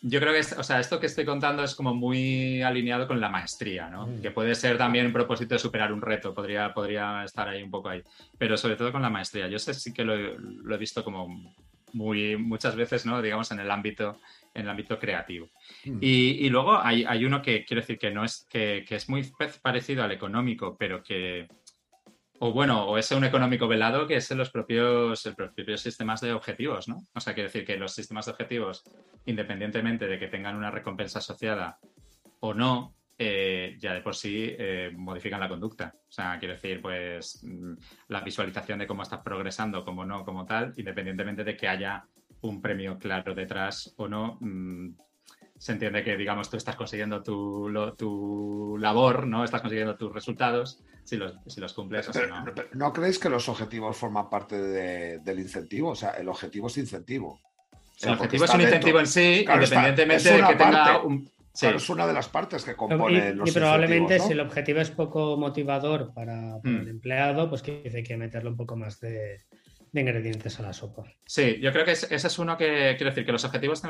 Yo creo que, es- o sea, esto que estoy contando es como muy alineado con la maestría, ¿no? Mm. Que puede ser también un propósito de superar un reto, podría, podría estar ahí un poco ahí. Pero sobre todo con la maestría. Yo sé sí que lo, he- lo he visto como muy muchas veces, ¿no? Digamos, en el ámbito, en el ámbito creativo. Mm. Y, y luego hay, hay uno que quiero decir que no es que, que es muy parecido al económico, pero que o bueno, o es un económico velado que es en los propios, los propios sistemas de objetivos, ¿no? O sea, quiero decir que los sistemas de objetivos, independientemente de que tengan una recompensa asociada o no, eh, ya de por sí eh, modifican la conducta. O sea, quiero decir, pues mm, la visualización de cómo estás progresando, como no, como tal, independientemente de que haya un premio claro detrás o no, mm, se entiende que, digamos, tú estás consiguiendo tu, lo- tu labor, ¿no? Estás consiguiendo tus resultados si los, si los cumples o si no. pero, ¿No creéis que los objetivos forman parte de- del incentivo? O sea, el objetivo es incentivo. O sea, El objetivo es un dentro. incentivo en sí, Claro, independientemente de que tenga parte. un... es una de las partes que compone y, los Y probablemente si el objetivo es poco motivador para, mm. el empleado, pues que hay que meterle un poco más de, ingredientes a la sopa. Sí, yo creo que ese es uno que quiero decir que los objetivos,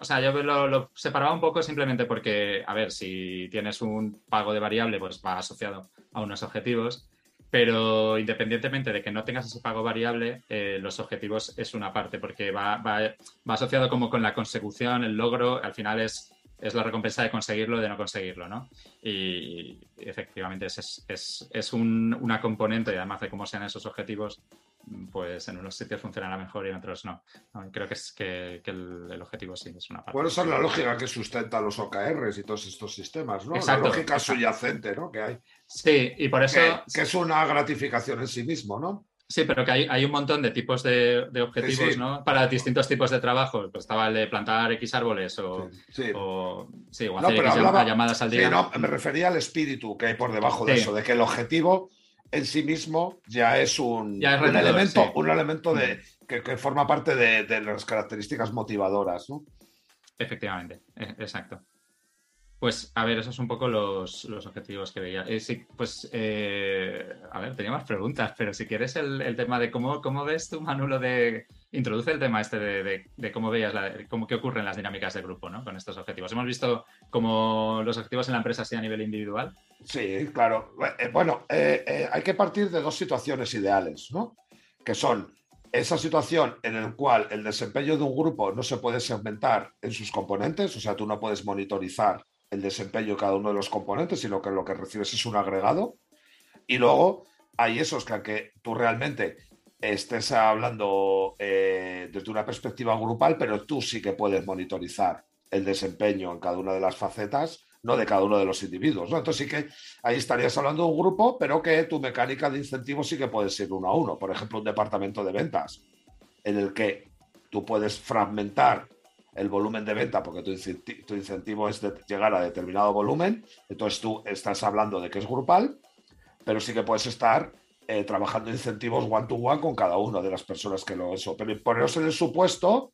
o sea, yo lo, separaba un poco simplemente porque, a ver, si tienes un pago de variable, pues va asociado a unos objetivos. Pero independientemente de que no tengas ese pago variable, eh, los objetivos es una parte, porque va, va, asociado como con la consecución, el logro, al final es, es la recompensa de conseguirlo o de no conseguirlo, ¿no? Y, efectivamente es, es, es un, una componente, y además de cómo sean esos objetivos, pues en unos sitios funcionará mejor y en otros no. creo que es que, el, objetivo sí es una parte. Bueno, esa es la lógica que sustenta los OKRs y todos estos sistemas, ¿no? la lógica subyacente, ¿no? Que hay. Sí, y por eso. Que, es una gratificación en sí mismo, ¿no? Sí, pero que hay, hay un montón de tipos de, objetivos, ¿no? Para distintos tipos de trabajo. Pues estaba el de plantar X árboles o, sí, o, hacer X llamadas al día. no, me refería al espíritu que hay por debajo de eso, de que el objetivo en sí mismo ya es un, elemento, un elemento de, mm. que, forma parte de, las características motivadoras, ¿no? Efectivamente, e, exacto. Pues a ver, esos son un poco los, objetivos que veía. Eh, sí, pues, eh, a ver, tenía más preguntas, pero si quieres el, tema de cómo, cómo ves tu Manulo, de... Introduce el tema este de, cómo veías, cómo que ocurren las dinámicas de grupo, ¿no? Con estos objetivos. Hemos visto como los objetivos en la empresa así a nivel individual. Sí, claro. Eh, bueno, hay que partir de dos situaciones ideales, ¿no? Que son esa situación en la cual el desempeño de un grupo no se puede segmentar en sus componentes, o sea, tú no puedes monitorizar el desempeño de cada uno de los componentes, sino que lo que recibes es un agregado. Y luego hay esos que, que tú realmente estés hablando eh, desde una perspectiva grupal, pero tú sí que puedes monitorizar el desempeño en cada una de las facetas, no de cada uno de los individuos. ¿no? Entonces sí que ahí estarías hablando de un grupo, pero que tu mecánica de incentivos sí que puede ser uno a uno. Por ejemplo, un departamento de ventas en el que tú puedes fragmentar el volumen de venta, porque tu, incentivo es de llegar a determinado volumen, entonces tú estás hablando de que es grupal, pero sí que puedes estar eh, trabajando incentivos one-to-one con cada una de las personas que lo eso. Pero poneros en el supuesto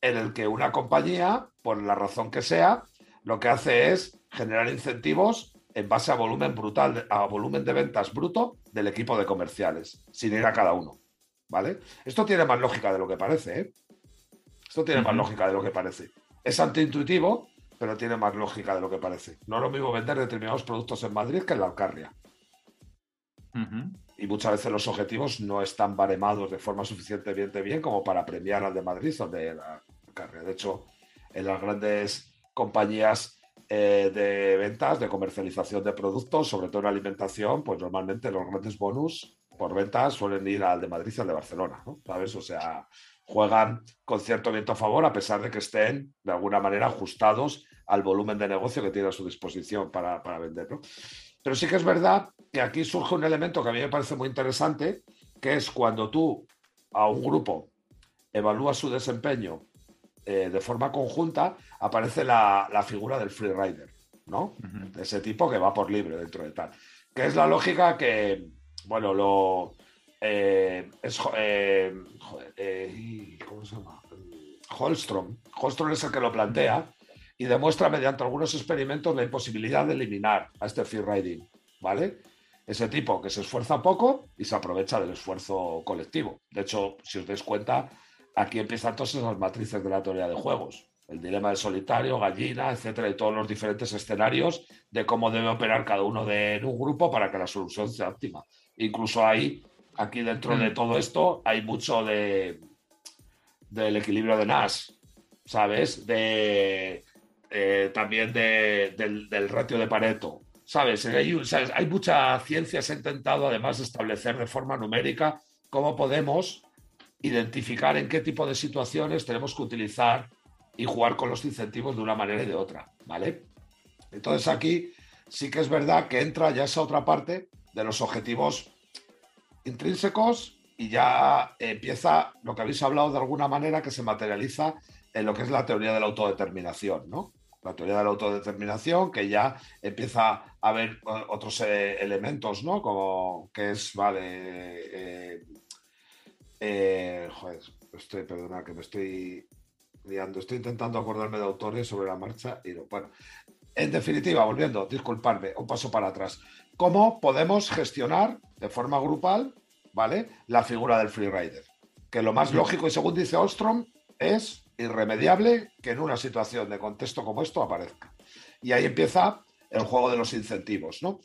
en el que una compañía, por la razón que sea, lo que hace es generar incentivos en base a volumen brutal, a volumen de ventas bruto del equipo de comerciales, sin ir a cada uno. ¿Vale? Esto tiene más lógica de lo que parece, ¿eh? Esto tiene más lógica de lo que parece. Es antiintuitivo, pero tiene más lógica de lo que parece. No es lo mismo vender determinados productos en Madrid que en la Alcarria. Y muchas veces los objetivos no están baremados de forma suficientemente bien como para premiar al de Madrid o de la Alcarria. De hecho, en las grandes compañías eh, de ventas, de comercialización de productos, sobre todo en alimentación, pues normalmente los grandes bonus por ventas suelen ir al de Madrid y al de Barcelona, ¿no? ¿Sabes? O sea, juegan con cierto viento a favor a pesar de que estén de alguna manera ajustados al volumen de negocio que tiene a su disposición para, para vender. Pero sí que es verdad que aquí surge un elemento que a mí me parece muy interesante, que es cuando tú a un grupo evalúas su desempeño eh, de forma conjunta, aparece la, figura del free rider, ¿no? De ese tipo que va por libre dentro de tal. Que es la lógica que, bueno, lo, eh, es, eh, eh, ¿cómo se llama? Holstrom. Holstrom es el que lo plantea y demuestra mediante algunos experimentos la imposibilidad de eliminar a este free riding, ¿vale? Ese tipo que se esfuerza poco y se aprovecha del esfuerzo colectivo. De hecho, si os dais cuenta, aquí empiezan todas esas matrices de la teoría de juegos. El dilema del solitario, gallina, etcétera, y todos los diferentes escenarios de cómo debe operar cada uno de un grupo para que la solución sea óptima. Incluso hay Aquí dentro de mm. todo esto hay mucho de del equilibrio de Nash, ¿sabes? De eh, también del, ratio de Pareto, ¿sabes? Hay, hay mucha ciencia, se ha intentado además establecer de forma numérica cómo podemos identificar en qué tipo de situaciones tenemos que utilizar y jugar con los incentivos de una manera y de otra, ¿vale? Entonces aquí sí que es verdad que entra ya esa otra parte de los objetivos intrínsecos y ya empieza lo que habéis hablado de alguna manera que se materializa en lo que es la teoría de la autodeterminación, ¿no? La teoría de la autodeterminación, que ya empieza a haber otros eh, elementos, ¿no? Como que es, vale, eh, eh, joder, estoy, perdona, que me estoy liando, estoy intentando acordarme de autores sobre la marcha y no, bueno, en definitiva, volviendo, disculparme, un paso para atrás. ¿Cómo podemos gestionar de forma grupal, ¿vale? La figura del freerider. Que lo más lógico, y según dice Ostrom, es irremediable que en una situación de contexto como esto aparezca. Y ahí empieza el juego de los incentivos, ¿no?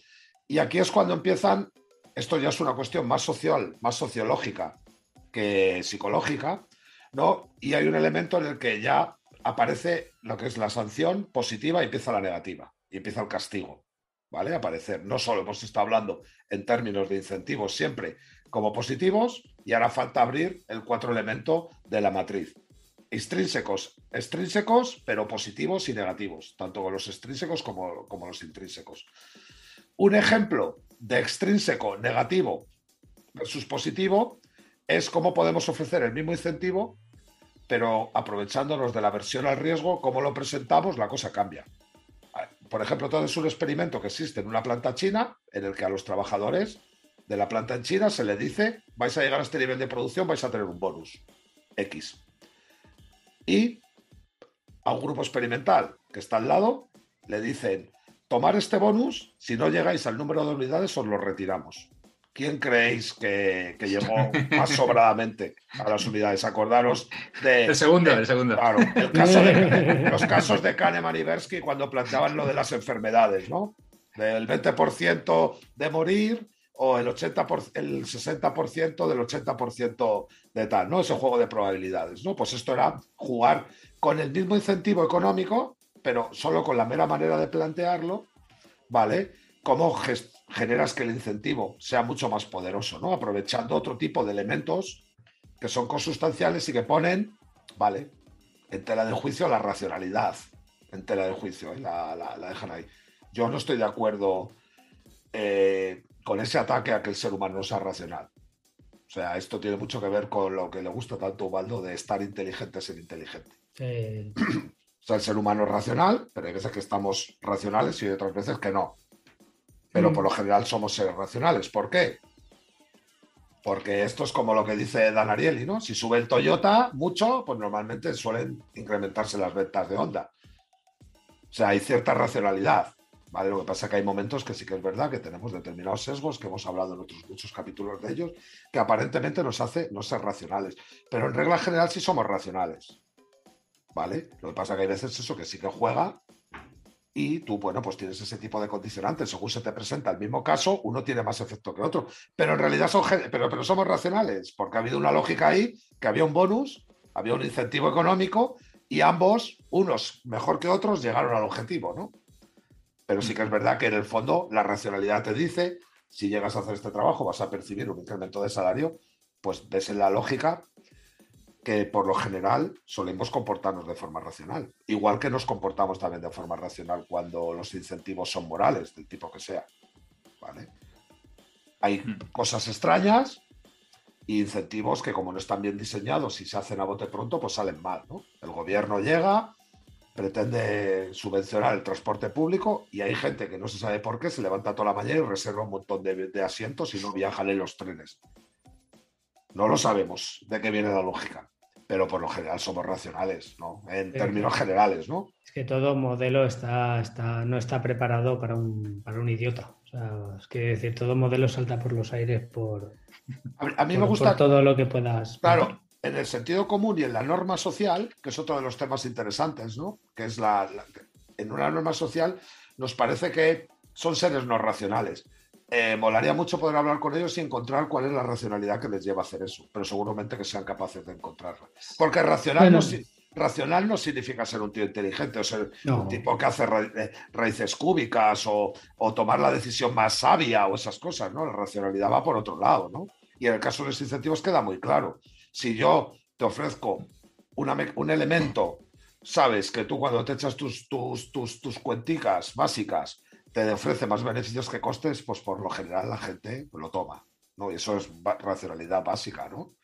Y aquí es cuando empiezan, esto ya es una cuestión más social, más sociológica que psicológica, ¿no? Y hay un elemento en el que ya aparece lo que es la sanción positiva y empieza la negativa, y empieza el castigo, ¿vale? Aparecer. No solo hemos estado hablando en términos de incentivos siempre como positivos, y ahora falta abrir el cuatro elemento de la matriz. Extrínsecos, extrínsecos, pero positivos y negativos, tanto los extrínsecos como, como los intrínsecos. Un ejemplo de extrínseco negativo versus positivo es cómo podemos ofrecer el mismo incentivo pero aprovechándonos de la versión al riesgo, como lo presentamos, la cosa cambia. Por ejemplo, todo es un experimento que existe en una planta china, en el que a los trabajadores de la planta en China se le dice, vais a llegar a este nivel de producción, vais a tener un bonus X. Y a un grupo experimental que está al lado, le dicen, tomar este bonus, si no llegáis al número de unidades, os lo retiramos. ¿quién creéis que, llegó más sobradamente a las unidades? Acordaros de. El segundo, el segundo. Claro, de, [laughs] los casos de Kahneman y Bersky cuando planteaban lo de las enfermedades, ¿no? Del 20% de morir o el, 80 el 60% del 80% de tal, ¿no? Ese juego de probabilidades, ¿no? Pues esto era jugar con el mismo incentivo económico, pero solo con la mera manera de plantearlo, ¿vale? Cómo generas que el incentivo sea mucho más poderoso, ¿no? Aprovechando otro tipo de elementos que son consustanciales y que ponen, vale, en tela de juicio la racionalidad, en tela de juicio, ¿eh? la, dejan ahí. Yo no estoy de acuerdo eh, con ese ataque a que el ser humano no sea racional. O sea, esto tiene mucho que ver con lo que le gusta tanto a Ubaldo de estar inteligente ser inteligente. o sea, el ser humano es racional, pero hay veces que estamos racionales y otras veces que no pero mm. por lo general somos seres racionales. ¿Por qué? Porque esto es como lo que dice Dan Ariely, ¿no? Si sube el Toyota mucho, pues normalmente suelen incrementarse las ventas de Honda. O sea, hay cierta racionalidad, ¿vale? Lo que pasa es que hay momentos que sí que es verdad que tenemos determinados sesgos, que hemos hablado en otros muchos capítulos de ellos, que aparentemente nos hace no ser racionales. Pero en regla general sí somos racionales, ¿vale? Lo que pasa es que hay veces eso que sí que juega y tú, bueno, pues tienes ese tipo de condicionantes. Según se te presenta el mismo caso, uno tiene más efecto que otro. Pero en realidad son, pero, pero somos racionales, porque ha habido una lógica ahí, que había un bonus, había un incentivo económico y ambos, unos mejor que otros, llegaron al objetivo, ¿no? Pero sí que es verdad que en el fondo la racionalidad te dice, si llegas a hacer este trabajo vas a percibir un incremento de salario, pues ves en la lógica que por lo general solemos comportarnos de forma racional. Igual que nos comportamos también de forma racional cuando los incentivos son morales, del tipo que sea. ¿Vale? Hay cosas extrañas e incentivos que como no están bien diseñados y se hacen a bote pronto, pues salen mal. ¿no? El gobierno llega, pretende subvencionar el transporte público y hay gente que no se sabe por qué, se levanta toda la mañana y reserva un montón de, de asientos y no viajan en los trenes. No lo sabemos de qué viene la lógica, pero por lo general somos racionales, ¿no? En términos generales, ¿no? Es que todo modelo está, está, no está preparado para un, para un idiota. O sea, es que decir, todo modelo salta por los aires por, a mí, me gusta todo lo que puedas. Claro, en el sentido común y en la norma social, que es otro de los temas interesantes, ¿no? Que es la en una norma social nos parece que son seres no racionales. Eh, molaría mucho poder hablar con ellos y encontrar cuál es la racionalidad que les lleva a hacer eso, pero seguramente que sean capaces de encontrarla. Porque racional, no, racional no significa ser un tío inteligente o ser un tipo que hace eh, raíces cúbicas o, tomar la decisión más sabia o esas cosas, ¿no? La racionalidad va por otro lado, ¿no? Y en el caso de los incentivos queda muy claro. Si yo te ofrezco un elemento, sabes que tú cuando te echas tus, tus, tus, tus cuenticas básicas, te ofrece más beneficios que costes, pues por lo general la gente lo toma. ¿no? Y eso es racionalidad básica, ¿no?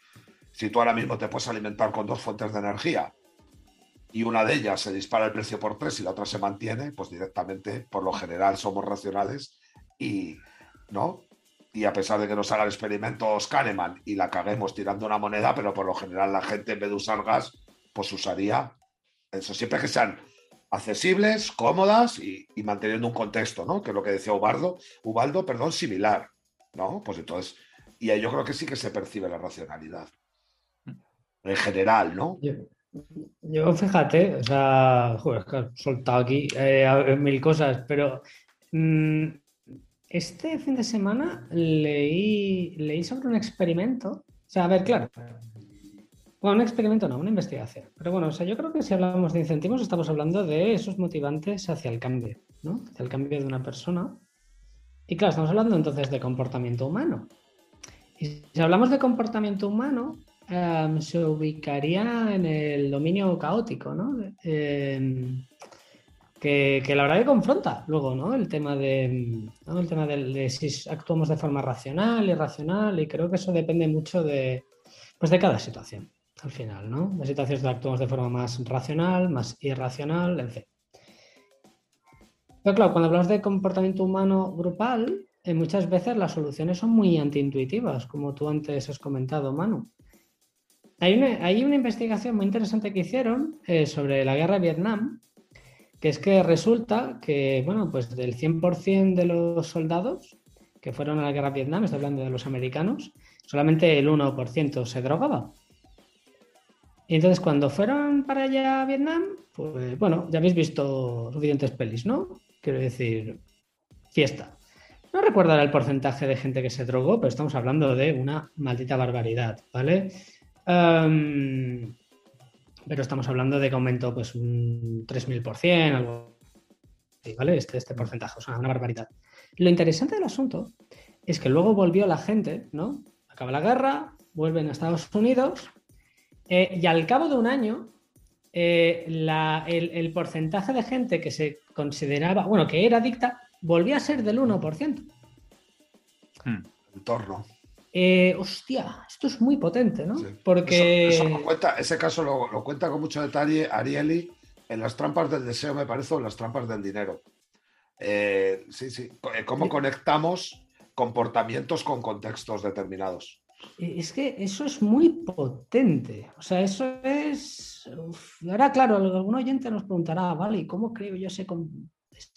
Si tú ahora mismo te puedes alimentar con dos fuentes de energía y una de ellas se dispara el precio por tres y la otra se mantiene, pues directamente, por lo general, somos racionales y, ¿no? Y a pesar de que nos hagan experimentos Kahneman y la caguemos tirando una moneda, pero por lo general la gente en vez de usar gas, pues usaría eso, siempre que sean accesibles, cómodas y, manteniendo un contexto, ¿no? Que es lo que decía Ubaldo, Ubaldo, perdón, similar, ¿no? Pues entonces, y ahí yo creo que sí que se percibe la racionalidad. En general, ¿no? Yo, fíjate, o sea, joder, he soltado aquí eh, mil cosas, pero mm, este fin de semana leí, leí sobre un experimento. O sea, a ver, claro, bueno, un experimento no, una investigación. Pero bueno, o sea, yo creo que si hablamos de incentivos estamos hablando de esos motivantes hacia el cambio, ¿no? Hacia el cambio de una persona. Y claro, estamos hablando entonces de comportamiento humano. Y si hablamos de comportamiento humano, em, se ubicaría en el dominio caótico, ¿no? Em, que, la verdad que confronta luego, ¿no? El tema de, el tema de, si actuamos de forma racional, irracional, y creo que eso depende mucho de, pues de cada situación al final, ¿no? Las situaciones que actuamos de forma más racional, más irracional, en fin. Pero claro, cuando hablamos de comportamiento humano grupal, eh, muchas veces las soluciones son muy antiintuitivas, como tú antes has comentado, Manu. Hay una, hay una investigación muy interesante que hicieron eh, sobre la guerra de Vietnam, que es que resulta que, bueno, pues del 100% de los soldados que fueron a la guerra de Vietnam, estoy hablando de los americanos, solamente el 1% se drogaba. Y entonces cuando fueron para allá a Vietnam, pues bueno, ya habéis visto suficientes pelis, ¿no? Quiero decir, fiesta. No recuerdo el porcentaje de gente que se drogó, pero estamos hablando de una maldita barbaridad, ¿vale? Pero estamos hablando de que aumentó pues un 3.000%, algo así, ¿vale? Este, este porcentaje, o sea, una barbaridad. Lo interesante del asunto es que luego volvió la gente, ¿no? Acaba la guerra, vuelven a Estados Unidos eh, y al cabo de un año, eh, el, porcentaje de gente que se consideraba, bueno, que era adicta, volvía a ser del 1%. Hmm. En torno. Eh, hostia, esto es muy potente, ¿no? Porque. ese caso lo, cuenta con mucho detalle Arieli en las trampas del deseo, me parece, o en las trampas del dinero. sí, sí. Cómo conectamos comportamientos con contextos determinados. Es que eso es muy potente. O sea, eso es. Ahora, claro, algún oyente nos preguntará, vale, ¿y cómo creo yo ese,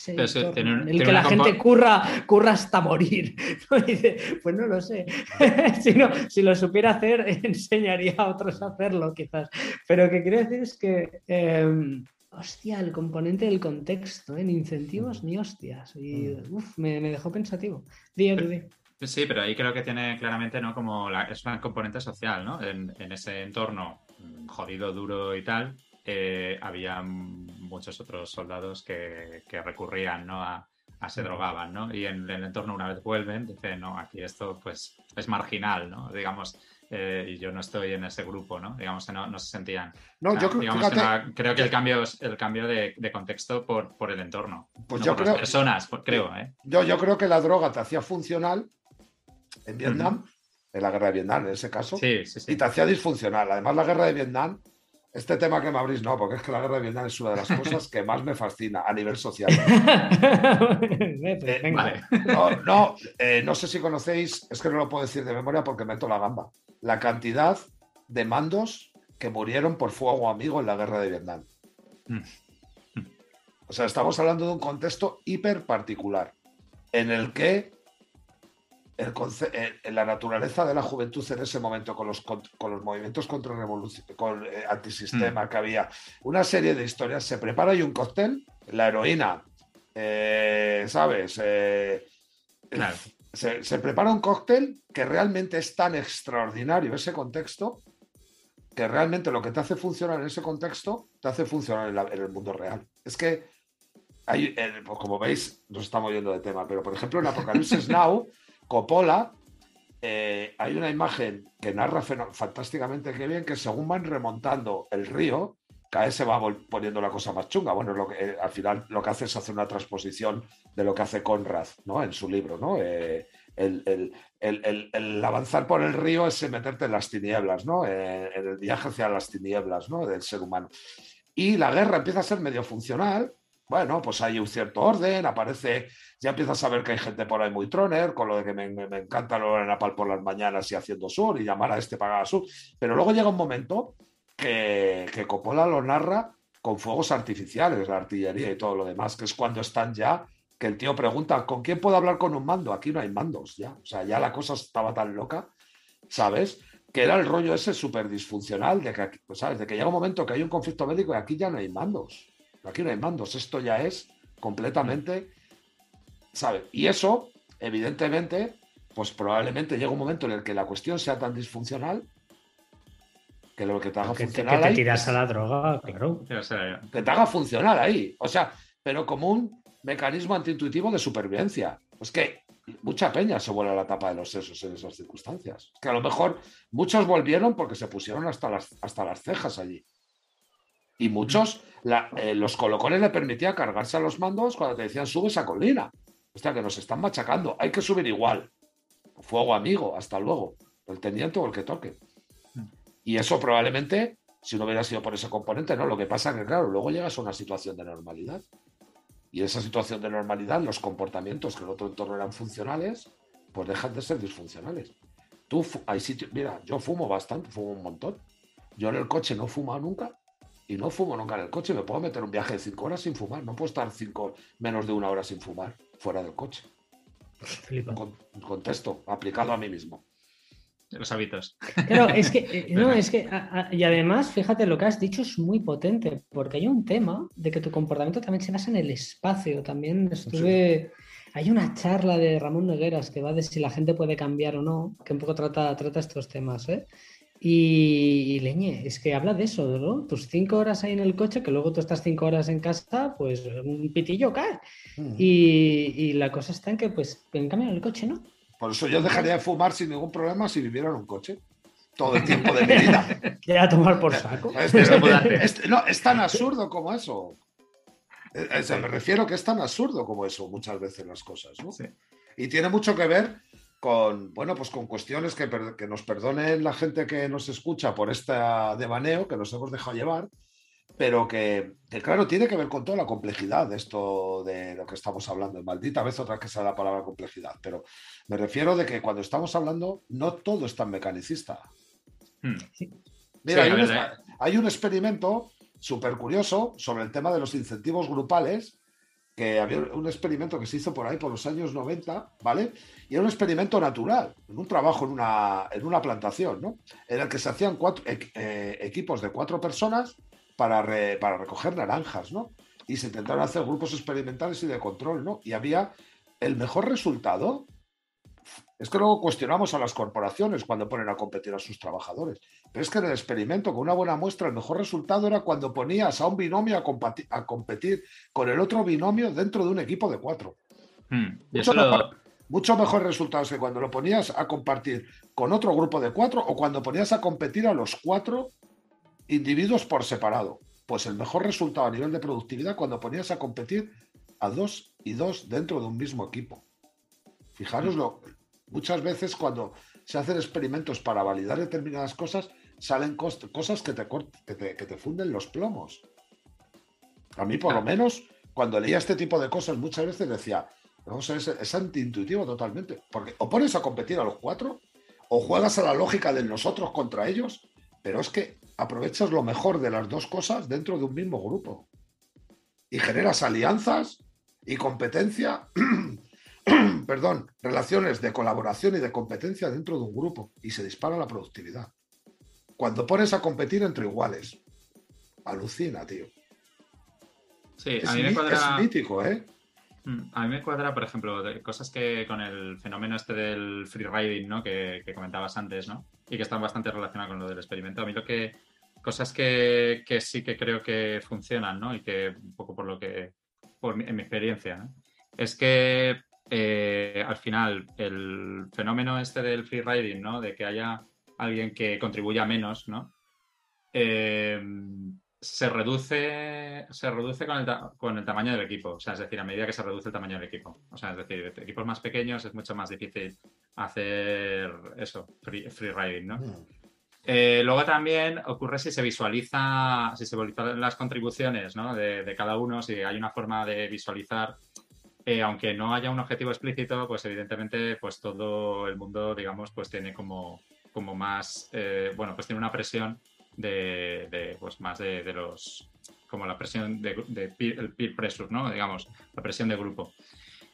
el que la gente curra, curra hasta morir. [laughs] pues no lo sé. [laughs] si, si, lo supiera hacer, [laughs] enseñaría a otros a hacerlo, quizás. Pero lo que quiero decir es que. Em, hostia, el componente del contexto, en incentivos ni hostias. Y mm. me, dejó pensativo. Dí, Sí, pero ahí creo que tiene claramente, ¿no? Como es un componente social, ¿no? En, ese entorno mm, jodido, duro y tal, eh, había muchos otros soldados que, recurrían, ¿no? A, se drogaban, ¿no? Y en, el entorno una vez vuelven, dicen, no, aquí esto pues es marginal, ¿no? Digamos, eh, y yo no estoy en ese grupo, ¿no? Digamos que no, se sentían. No, yo creo, creo que el cambio el cambio de, contexto por, por, el entorno. Pues yo por creo. Las personas, creo, ¿eh? Yo, yo creo que la droga te hacía funcional en Vietnam, en la guerra de Vietnam en ese caso, y te hacía disfuncional. Además, la guerra de Vietnam, este tema que me abrís, no, porque es que la guerra de Vietnam es una de las cosas que más me fascina a nivel social. [laughs] Eh, no, eh, no, sé si conocéis, es que no lo puedo decir de memoria porque meto la gamba, la cantidad de mandos que murieron por fuego amigo en la guerra de Vietnam. Mm. O sea, estamos hablando de un contexto hiper particular en el que el, la naturaleza de la juventud en ese momento, con los, con, los movimientos contra con eh, antisistema mm. que había, una serie de historias, se prepara y un cóctel, la heroína, eh, ¿sabes? Eh, se, prepara un cóctel que realmente es tan extraordinario ese contexto que realmente lo que te hace funcionar en ese contexto te hace funcionar en, el mundo real. Es que, hay, pues como veis, nos estamos yendo de tema, pero por ejemplo en Apocalipsis [laughs] Now Coppola, eh, hay una imagen que narra fantásticamente que bien, que según van remontando el río, cada vez se va poniendo la cosa más chunga. Bueno, lo que, eh, al final lo que hace es hacer una transposición de lo que hace Conrad ¿no? en su libro. ¿no? Eh, el, avanzar por el río es meterte en las tinieblas, ¿no? el viaje hacia las tinieblas ¿no? del ser humano. Y la guerra empieza a ser medio funcional, bueno, pues hay un cierto orden, aparece, ya empiezas a ver que hay gente por ahí muy troner, con lo de que me, encanta lo de Napal por las mañanas y haciendo sur y llamar a este para sur, pero luego llega un momento que, que Coppola lo narra con fuegos artificiales, la artillería y todo lo demás, que es cuando están ya, que el tío pregunta, ¿con quién puedo hablar con un mando? Aquí no hay mandos ya. O sea, ya la cosa estaba tan loca, ¿sabes? Que era el rollo ese súper disfuncional, de que, pues, ¿sabes? de que llega un momento que hay un conflicto médico y aquí ya no hay mandos. Aquí no hay mandos. Esto ya es completamente, ¿sabes? Y eso, evidentemente, pues probablemente llega un momento en el que la cuestión sea tan disfuncional que lo que te haga funcionar. Que te tiras a la droga, claro. Que te haga funcionar ahí. O sea, pero como un mecanismo antiintuitivo de supervivencia. Es que mucha peña se vuelve a la tapa de los sesos en esas circunstancias. Que a lo mejor muchos volvieron porque se pusieron hasta las, hasta las cejas allí. Y muchos, eh, los colocones le permitía cargarse a los mandos cuando te decían sube esa colina. O sea, que nos están machacando. Hay que subir igual. Fuego amigo, hasta luego. El teniente o el que toque. Y eso probablemente, si no hubiera sido por ese componente, no. Lo que pasa es que, claro, luego llegas a una situación de normalidad. Y esa situación de normalidad, los comportamientos que en otro entorno eran funcionales, pues dejan de ser disfuncionales. Tú, hay sitios, mira, yo fumo bastante, fumo un montón. Yo en el coche no fumo nunca y no fumo nunca en el coche. Me puedo meter un viaje de cinco horas sin fumar. No puedo estar cinco, menos de una hora sin fumar fuera del coche. Con, contexto, aplicado a mí mismo. Los hábitos. Pero es que, eh, no, es que, y además, fíjate, lo que has dicho es muy potente, porque hay un tema de que tu comportamiento también se basa en el espacio. También estuve. Hay una charla de Ramón Nogueras que va de si la gente puede cambiar o no, que un poco trata, trata estos temas, ¿eh? Y, Leñe, es que habla de eso, ¿no? Tus cinco horas ahí en el coche, que luego tú estás cinco horas en casa, pues un pitillo cae. Mm. Y, la cosa está en que, pues, en cambio en el coche, ¿no? Por eso yo dejaría de fumar sin ningún problema si viviera en un coche. Todo el tiempo de mi vida. [laughs] a tomar por saco. [laughs] Es, no, es tan absurdo como eso. Me refiero que es tan absurdo como eso muchas veces las cosas, ¿no? Y tiene mucho que ver con, bueno, pues con cuestiones que, que nos perdone la gente que nos escucha por este devaneo que nos hemos dejado llevar, pero que, claro, tiene que ver con toda la complejidad de esto de lo que estamos hablando. Maldita vez otra que sea la palabra complejidad, pero me refiero de que cuando estamos hablando, no todo es tan mecanicista. Hmm. Mira, hay, un, hay, un, experimento súper curioso sobre el tema de los incentivos grupales que había un experimento que se hizo por ahí por los años 90, ¿vale? Y era un experimento natural, en un trabajo en una, en una plantación, ¿no? En el que se hacían cuatro, eh, equipos de cuatro personas para, para recoger naranjas, ¿no? Y se intentaron hacer grupos experimentales y de control, ¿no? Y había el mejor resultado es que luego cuestionamos a las corporaciones cuando ponen a competir a sus trabajadores. Pero es que en el experimento, con una buena muestra, el mejor resultado era cuando ponías a un binomio a, competir, con el otro binomio dentro de un equipo de cuatro. Hmm, mucho, mejor, resultados que cuando lo ponías a compartir con otro grupo de cuatro o cuando ponías a competir a los cuatro individuos por separado. Pues el mejor resultado a nivel de productividad cuando ponías a competir a dos y dos dentro de un mismo equipo. Fijaros lo, Muchas veces cuando se hacen experimentos para validar determinadas cosas, salen cosas que te, que te, funden los plomos. A mí, por lo menos, cuando leía este tipo de cosas, muchas veces decía, vamos a ver, es, antiintuitivo totalmente. Porque o pones a competir a los cuatro, o juegas a la lógica de nosotros contra ellos, pero es que aprovechas lo mejor de las dos cosas dentro de un mismo grupo. Y generas alianzas y competencia [clears throat] perdón, relaciones de colaboración y de competencia dentro de un grupo y se dispara la productividad. Cuando pones a competir entre iguales, alucina, tío. Sí, a mí me cuadra... Es mítico, ¿eh? Mm, a mí me cuadra, por ejemplo, de cosas que con el fenómeno este del freeriding, ¿no? Que, comentabas antes, ¿no? Y que están bastante relacionadas con lo del experimento. A mí lo que. Cosas que, sí que creo que funcionan, ¿no? Y que un poco por lo que. Por en mi experiencia, ¿no? Es que eh, al final el fenómeno este del free riding, ¿no? De que haya alguien que contribuya menos, ¿no? Eh, se reduce, se reduce con el, con el, tamaño del equipo. O sea, es decir, a medida que se reduce el tamaño del equipo. O sea, es decir, equipos más pequeños es mucho más difícil hacer eso, free, riding, ¿no? Mm. Eh, luego también ocurre si se visualiza, si se visualizan las contribuciones ¿no? de, de, cada uno, si hay una forma de visualizar eh, aunque no haya un objetivo explícito, pues evidentemente pues todo el mundo, digamos, pues tiene como, como más, eh, bueno, pues tiene una presión de, pues más de, los como la presión de, el peer pressure, ¿no? Digamos, la presión de grupo.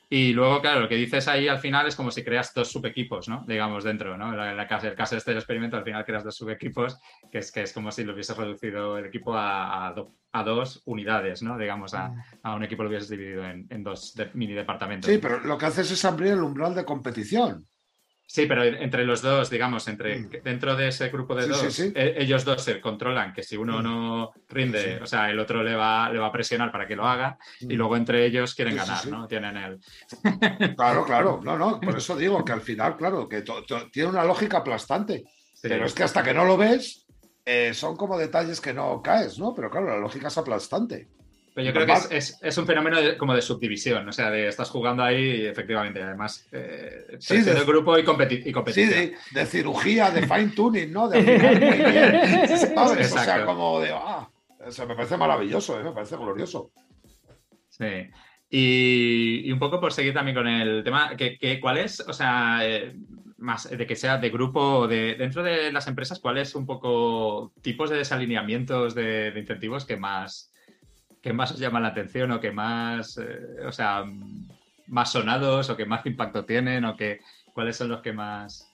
Y luego, claro, lo que dices ahí al final es como si creas dos subequipos, ¿no? Digamos, dentro, ¿no? En la, casa, el caso de este experimento, al final creas dos subequipos, que es, que es como si lo hubieses reducido el equipo a, a, dos unidades, ¿no? Digamos, a, a, un equipo lo hubieses dividido en, en dos mini departamentos. Sí, pero lo que haces es abrir el umbral de competición. Sí, pero entre los dos, digamos, entre mm. dentro de ese grupo de dos, e, ellos dos se controlan que si uno mm. no rinde, o sea, el otro le va, le va a presionar para que lo haga y mm. luego entre ellos quieren ganar, ¿no? Tienen el... [laughs] claro, claro, [laughs] no, no, por eso digo que al final, claro, que tiene una lógica aplastante, pero es que hasta que no lo ves, eh, son como detalles que no caes, ¿no? Pero claro, la lógica es aplastante. Pero yo creo que es, un fenómeno como de subdivisión, o sea, de estás jugando ahí y efectivamente, además, eh, sí, de, grupo y, competi competición. Sí, de, cirugía, de fine tuning, ¿no? De afinar muy bien. [laughs] O sea, como de, ah, eso me parece maravilloso, ¿eh? me parece glorioso. Sí. Y, un poco por seguir también con el tema, que, ¿cuál es, o sea, eh, más de que sea de grupo, de, dentro de las empresas, cuál es un poco tipos de desalineamientos de incentivos que más que más os llaman la atención o que más, eh, o sea, más sonados o que más impacto tienen o que cuáles son los que más...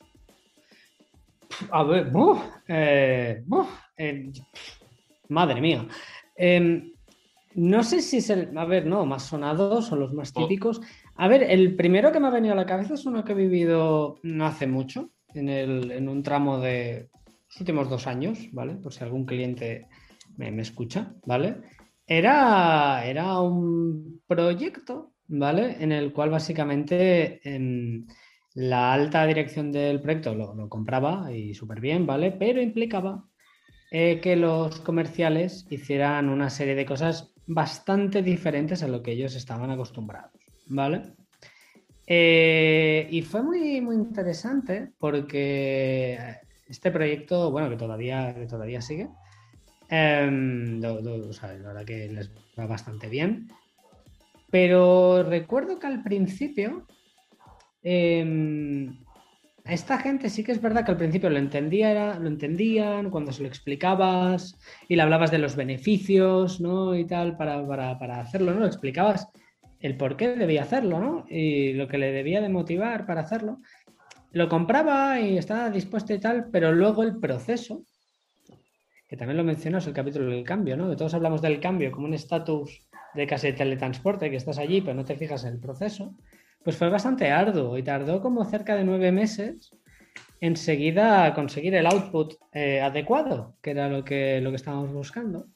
A ver, eh, eh, madre mía. Em, no sé si es el, a ver, no, más sonados o los más oh. típicos. A ver, el primero que me ha venido a la cabeza es uno que he vivido no hace mucho, en, el, en un tramo de los últimos dos años, ¿vale? Por si algún cliente me, me escucha, ¿vale? Era, era un proyecto, ¿vale? En el cual básicamente en la alta dirección del proyecto lo, compraba y súper bien, ¿vale? Pero implicaba eh, que los comerciales hicieran una serie de cosas bastante diferentes a lo que ellos estaban acostumbrados, ¿vale? Eh, y fue muy, muy interesante porque este proyecto, bueno, que todavía, que todavía sigue, Em, la verdad que les va bastante bien. Pero recuerdo que al principio em, a esta gente sí que es verdad que al principio lo, entendía, lo entendían cuando se lo explicabas y le hablabas de los beneficios, ¿no? Y tal, para, para, hacerlo, ¿no? Lo explicabas el por qué debía hacerlo, ¿no? Y lo que le debía de motivar para hacerlo. Lo compraba y estaba dispuesto y tal, pero luego el proceso que también lo mencionas el capítulo del cambio, ¿no? Que todos hablamos del cambio como un estatus de casi teletransporte, que estás allí pero no te fijas en el proceso, pues fue bastante arduo y tardó como cerca de nueve meses enseguida conseguir el output eh, adecuado, que era lo que, lo que estábamos buscando.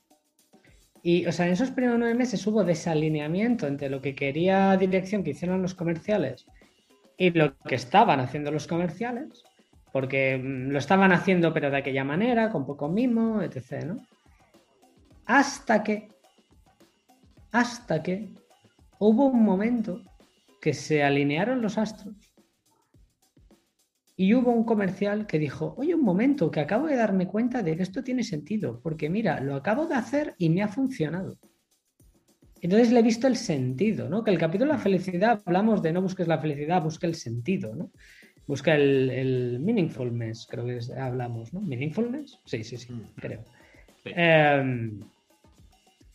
Y, o sea, en esos primeros nueve meses hubo desalineamiento entre lo que quería dirección que hicieran los comerciales y lo que estaban haciendo los comerciales porque mm, lo estaban haciendo pero de aquella manera, con poco mimo, etc. ¿no? Hasta que, hasta que hubo un momento que se alinearon los astros y hubo un comercial que dijo, oye, un momento, que acabo de darme cuenta de que esto tiene sentido, porque mira, lo acabo de hacer y me ha funcionado. Entonces le he visto el sentido, ¿no? Que el capítulo de la felicidad hablamos de no busques la felicidad, busca el sentido, ¿no? Busca el, el meaningfulness, creo que hablamos, ¿no? ¿Meaningfulness? Sí, sí, sí, mm. creo. Em,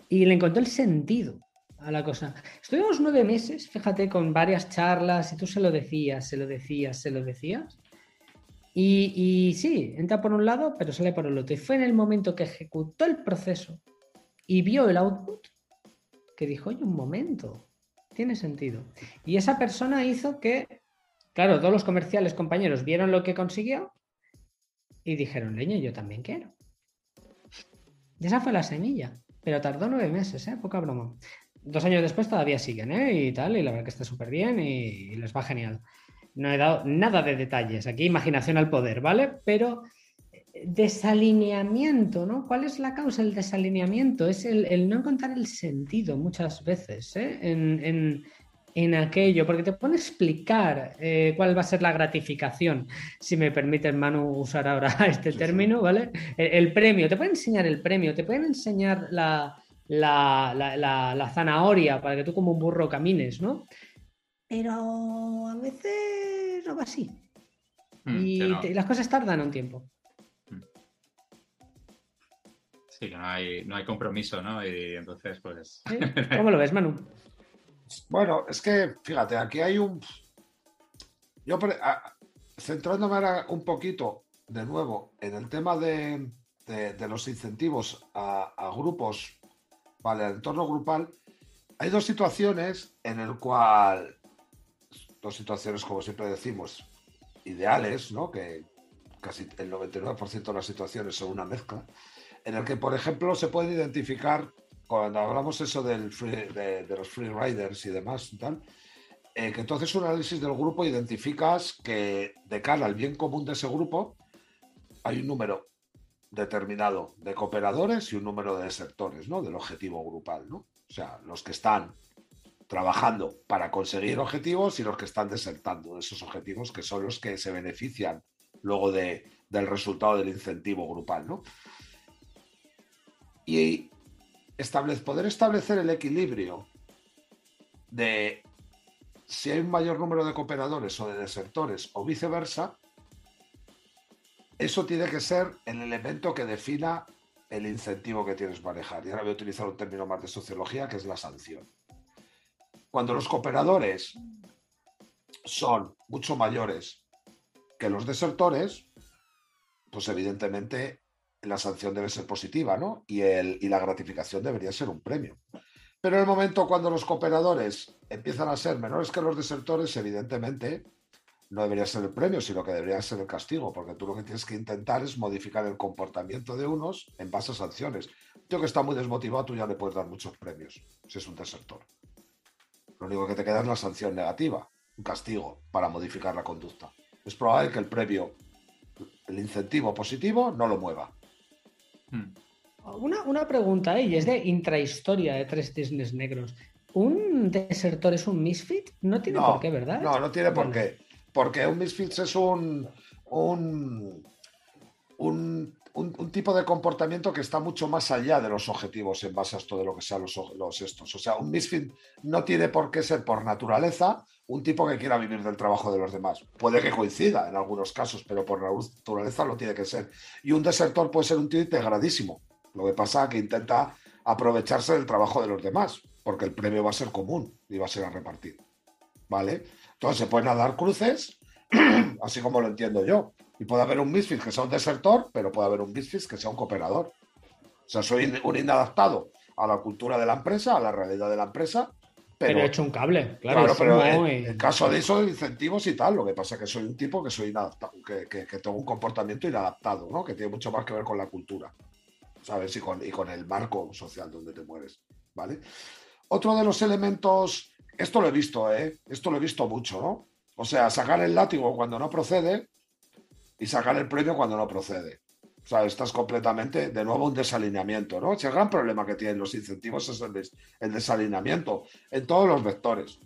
y le encontró el sentido a la cosa. Estuvimos nueve meses, fíjate, con varias charlas y tú se lo decías, se lo decías, se lo decías. Y, y, sí, entra por un lado, pero sale por el otro. Y fue en el momento que ejecutó el proceso y vio el output que dijo, oye, un momento, tiene sentido. Y esa persona hizo que Claro, todos los comerciales compañeros vieron lo que consiguió y dijeron, leño, yo también quiero. Y esa fue la semilla, pero tardó nueve meses, ¿eh? Poca broma. Dos años después todavía siguen, ¿eh? Y tal, y la verdad que está súper bien y, les va genial. No he dado nada de detalles, aquí imaginación al poder, ¿vale? Pero eh, desalineamiento, ¿no? ¿Cuál es la causa del desalineamiento? Es el, no encontrar el sentido muchas veces ¿eh? en, aquello, porque te pone a explicar eh, cuál va a ser la gratificación, si me permite, Manu, usar ahora [laughs] este término, ¿vale? El, premio, te pueden enseñar el premio, te pueden enseñar la, la, zanahoria para que tú como un burro camines, ¿no? Pero a veces no va así. Mm, y, las cosas tardan un tiempo. Sí, que no hay, no hay compromiso, ¿no? Y entonces, pues. [laughs] ¿Cómo lo ves, Manu? Bueno, es que, fíjate, aquí hay un. Yo, centrándome ahora un poquito, de nuevo, en el tema de, los incentivos a, grupos, ¿vale? Al entorno grupal, hay dos situaciones en el cual. Dos situaciones, como siempre decimos, ideales, ¿no? Que casi el 99% de las situaciones son una mezcla en el que, por ejemplo, se puede identificar, cuando hablamos eso de, los free riders y demás, y tal, eh, que entonces un análisis del grupo identificas que de cara al bien común de ese grupo hay un número determinado de cooperadores y un número de desertores. Del objetivo grupal. O sea, los que están trabajando para conseguir objetivos y los que están desertando de esos objetivos, que son los que se benefician luego de, del resultado del incentivo grupal, ¿no? y poder establecer el equilibrio de si hay un mayor número de cooperadores o de desertores o viceversa, eso tiene que ser el elemento que defina el incentivo que tienes que manejar. Y ahora voy a utilizar un término más de sociología, que es la sanción. Cuando los cooperadores son mucho mayores que los desertores, pues evidentemente la sanción debe ser positiva, ¿no? Y, el, y la gratificación debería ser un premio. Pero en el momento cuando los cooperadores empiezan a ser menores que los desertores, evidentemente no debería ser el premio, sino que debería ser el castigo, porque tú lo que tienes que intentar es modificar el comportamiento de unos en base a sanciones. Tío que está muy desmotivado, tú ya le puedes dar muchos premios, si es un desertor. Lo único que te queda es la sanción negativa, un castigo para modificar la conducta. Es probable que el premio, el incentivo positivo, no lo mueva. Hmm. Una, pregunta, ¿eh? y es de intrahistoria de tres cisnes negros. ¿Un desertor es un misfit? No tiene por qué, ¿verdad? No, no tiene por qué. Porque un misfit es un, un, un, tipo de comportamiento que está mucho más allá de los objetivos en base a esto de lo que sean los, los estos. O sea, un misfit no tiene por qué ser por naturaleza un tipo que quiera vivir del trabajo de los demás. Puede que coincida en algunos casos, pero por naturaleza lo tiene que ser. Y un desertor puede ser un tío integradísimo. Lo que pasa es que intenta aprovecharse del trabajo de los demás, porque el premio va a ser común y va a ser a repartir. ¿Vale? Entonces se pueden dar cruces, [clears throat] así como lo entiendo yo. Y puede haber un misfit que sea un desertor, pero puede haber un misfit que sea un cooperador. O sea, soy un inadaptado a la cultura de la empresa, a la realidad de la empresa, pero, he hecho un cable, claro. pero en, caso de eso, incentivos y tal, lo que pasa es que soy un tipo que soy inadaptado, que, tengo un comportamiento inadaptado, ¿no? Que tiene mucho más que ver con la cultura, ¿sabes? Y con, y con el marco social donde te mueres, ¿vale? Otro de los elementos, esto lo he visto, ¿eh? Esto lo he visto mucho, ¿no? O sea, sacar el látigo cuando no procede y sacar el premio cuando no procede. O sea, estás completamente, de nuevo, un desalineamiento, ¿no? el gran problema que tienen los incentivos es el, desalineamiento en todos los vectores.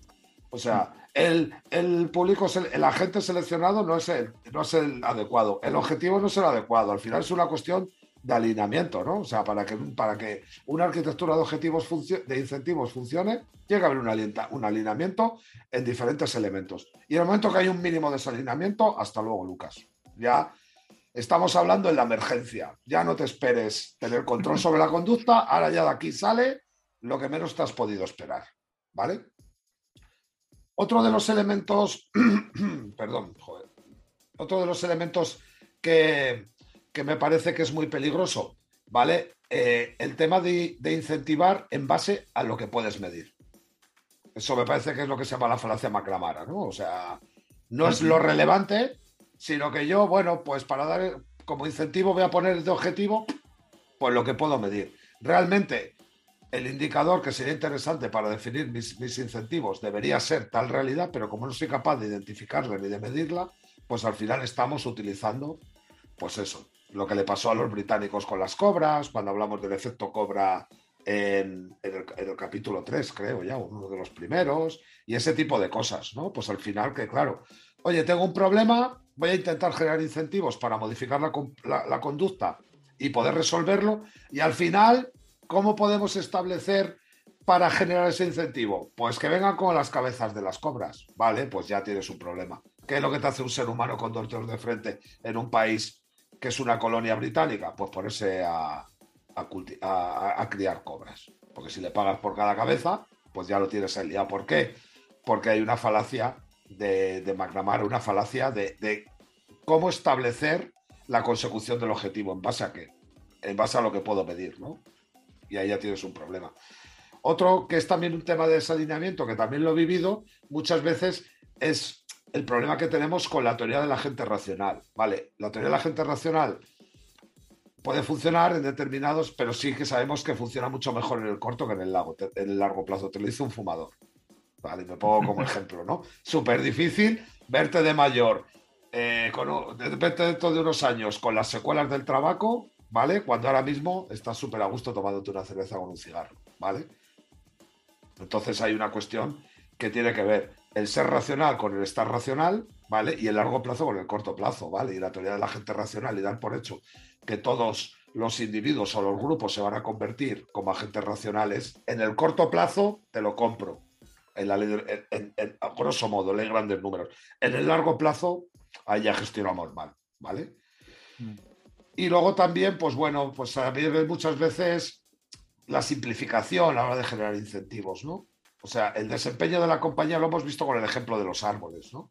O sea, el, el público, el agente seleccionado no es el, no es el adecuado, el objetivo no es el adecuado, al final es una cuestión de alineamiento, ¿no? O sea, para que, para que una arquitectura de objetivos de incentivos funcione, tiene que haber un, un alineamiento en diferentes elementos. Y en el momento que hay un mínimo de desalineamiento, hasta luego, Lucas. Ya Estamos hablando en la emergencia. Ya no te esperes tener control sobre la conducta. Ahora ya de aquí sale lo que menos te has podido esperar. ¿Vale? Otro de los elementos, [clears throat] perdón, joder, otro de los elementos que, me parece que es muy peligroso, ¿vale? Eh, el tema de, de, incentivar en base a lo que puedes medir. Eso me parece que es lo que se llama la falacia maclamara, ¿no? O sea, no es lo relevante, sino que yo, bueno, pues para dar como incentivo voy a poner de objetivo pues lo que puedo medir. Realmente el indicador que sería interesante para definir mis, incentivos debería ser tal realidad, pero como no soy capaz de identificarla ni de medirla, pues al final estamos utilizando, pues eso, lo que le pasó a los británicos con las cobras, cuando hablamos del efecto cobra en, el, en, el, capítulo 3, creo ya, uno de los primeros, y ese tipo de cosas, ¿no? Pues al final que, claro, oye, tengo un problema, voy a intentar generar incentivos para modificar la, conducta y poder resolverlo. Y al final, ¿cómo podemos establecer para generar ese incentivo? Pues que vengan con las cabezas de las cobras. Vale, pues ya tienes un problema. ¿Qué es lo que te hace un ser humano con dos dedos de frente en un país que es una colonia británica? Pues ponerse a, a, criar cobras. Porque si le pagas por cada cabeza, pues ya lo tienes el día. ¿Por qué? Porque hay una falacia de, de McNamara, una falacia de, cómo establecer la consecución del objetivo. ¿En base a qué? En base a lo que puedo pedir, ¿no? Y ahí ya tienes un problema. Otro que es también un tema de desalineamiento, que también lo he vivido, muchas veces es el problema que tenemos con la teoría de la gente racional. Vale, la teoría de la gente racional puede funcionar en determinados, pero sí que sabemos que funciona mucho mejor en el corto que en el, largo, en el largo plazo. Te lo dice un fumador. Vale, me pongo como ejemplo, ¿no? Súper difícil verte de mayor, eh, con, repente dentro de unos años con las secuelas del trabajo, ¿vale? Cuando ahora mismo estás súper a gusto tomándote una cerveza con un cigarro, ¿vale? Entonces hay una cuestión que tiene que ver el ser racional con el estar racional, ¿vale? Y el largo plazo con el corto plazo, ¿vale? Y la teoría de la gente racional y dar por hecho que todos los individuos o los grupos se van a convertir como agentes racionales, en el corto plazo te lo compro. En la en, a grosso modo, ley grandes números. En el largo plazo, ahí ya gestionamos mal, ¿vale? Mm. Y luego también, pues bueno, pues a mí muchas veces la simplificación a la hora de generar incentivos, ¿no? O sea, el desempeño de la compañía lo hemos visto con el ejemplo de los árboles, ¿no?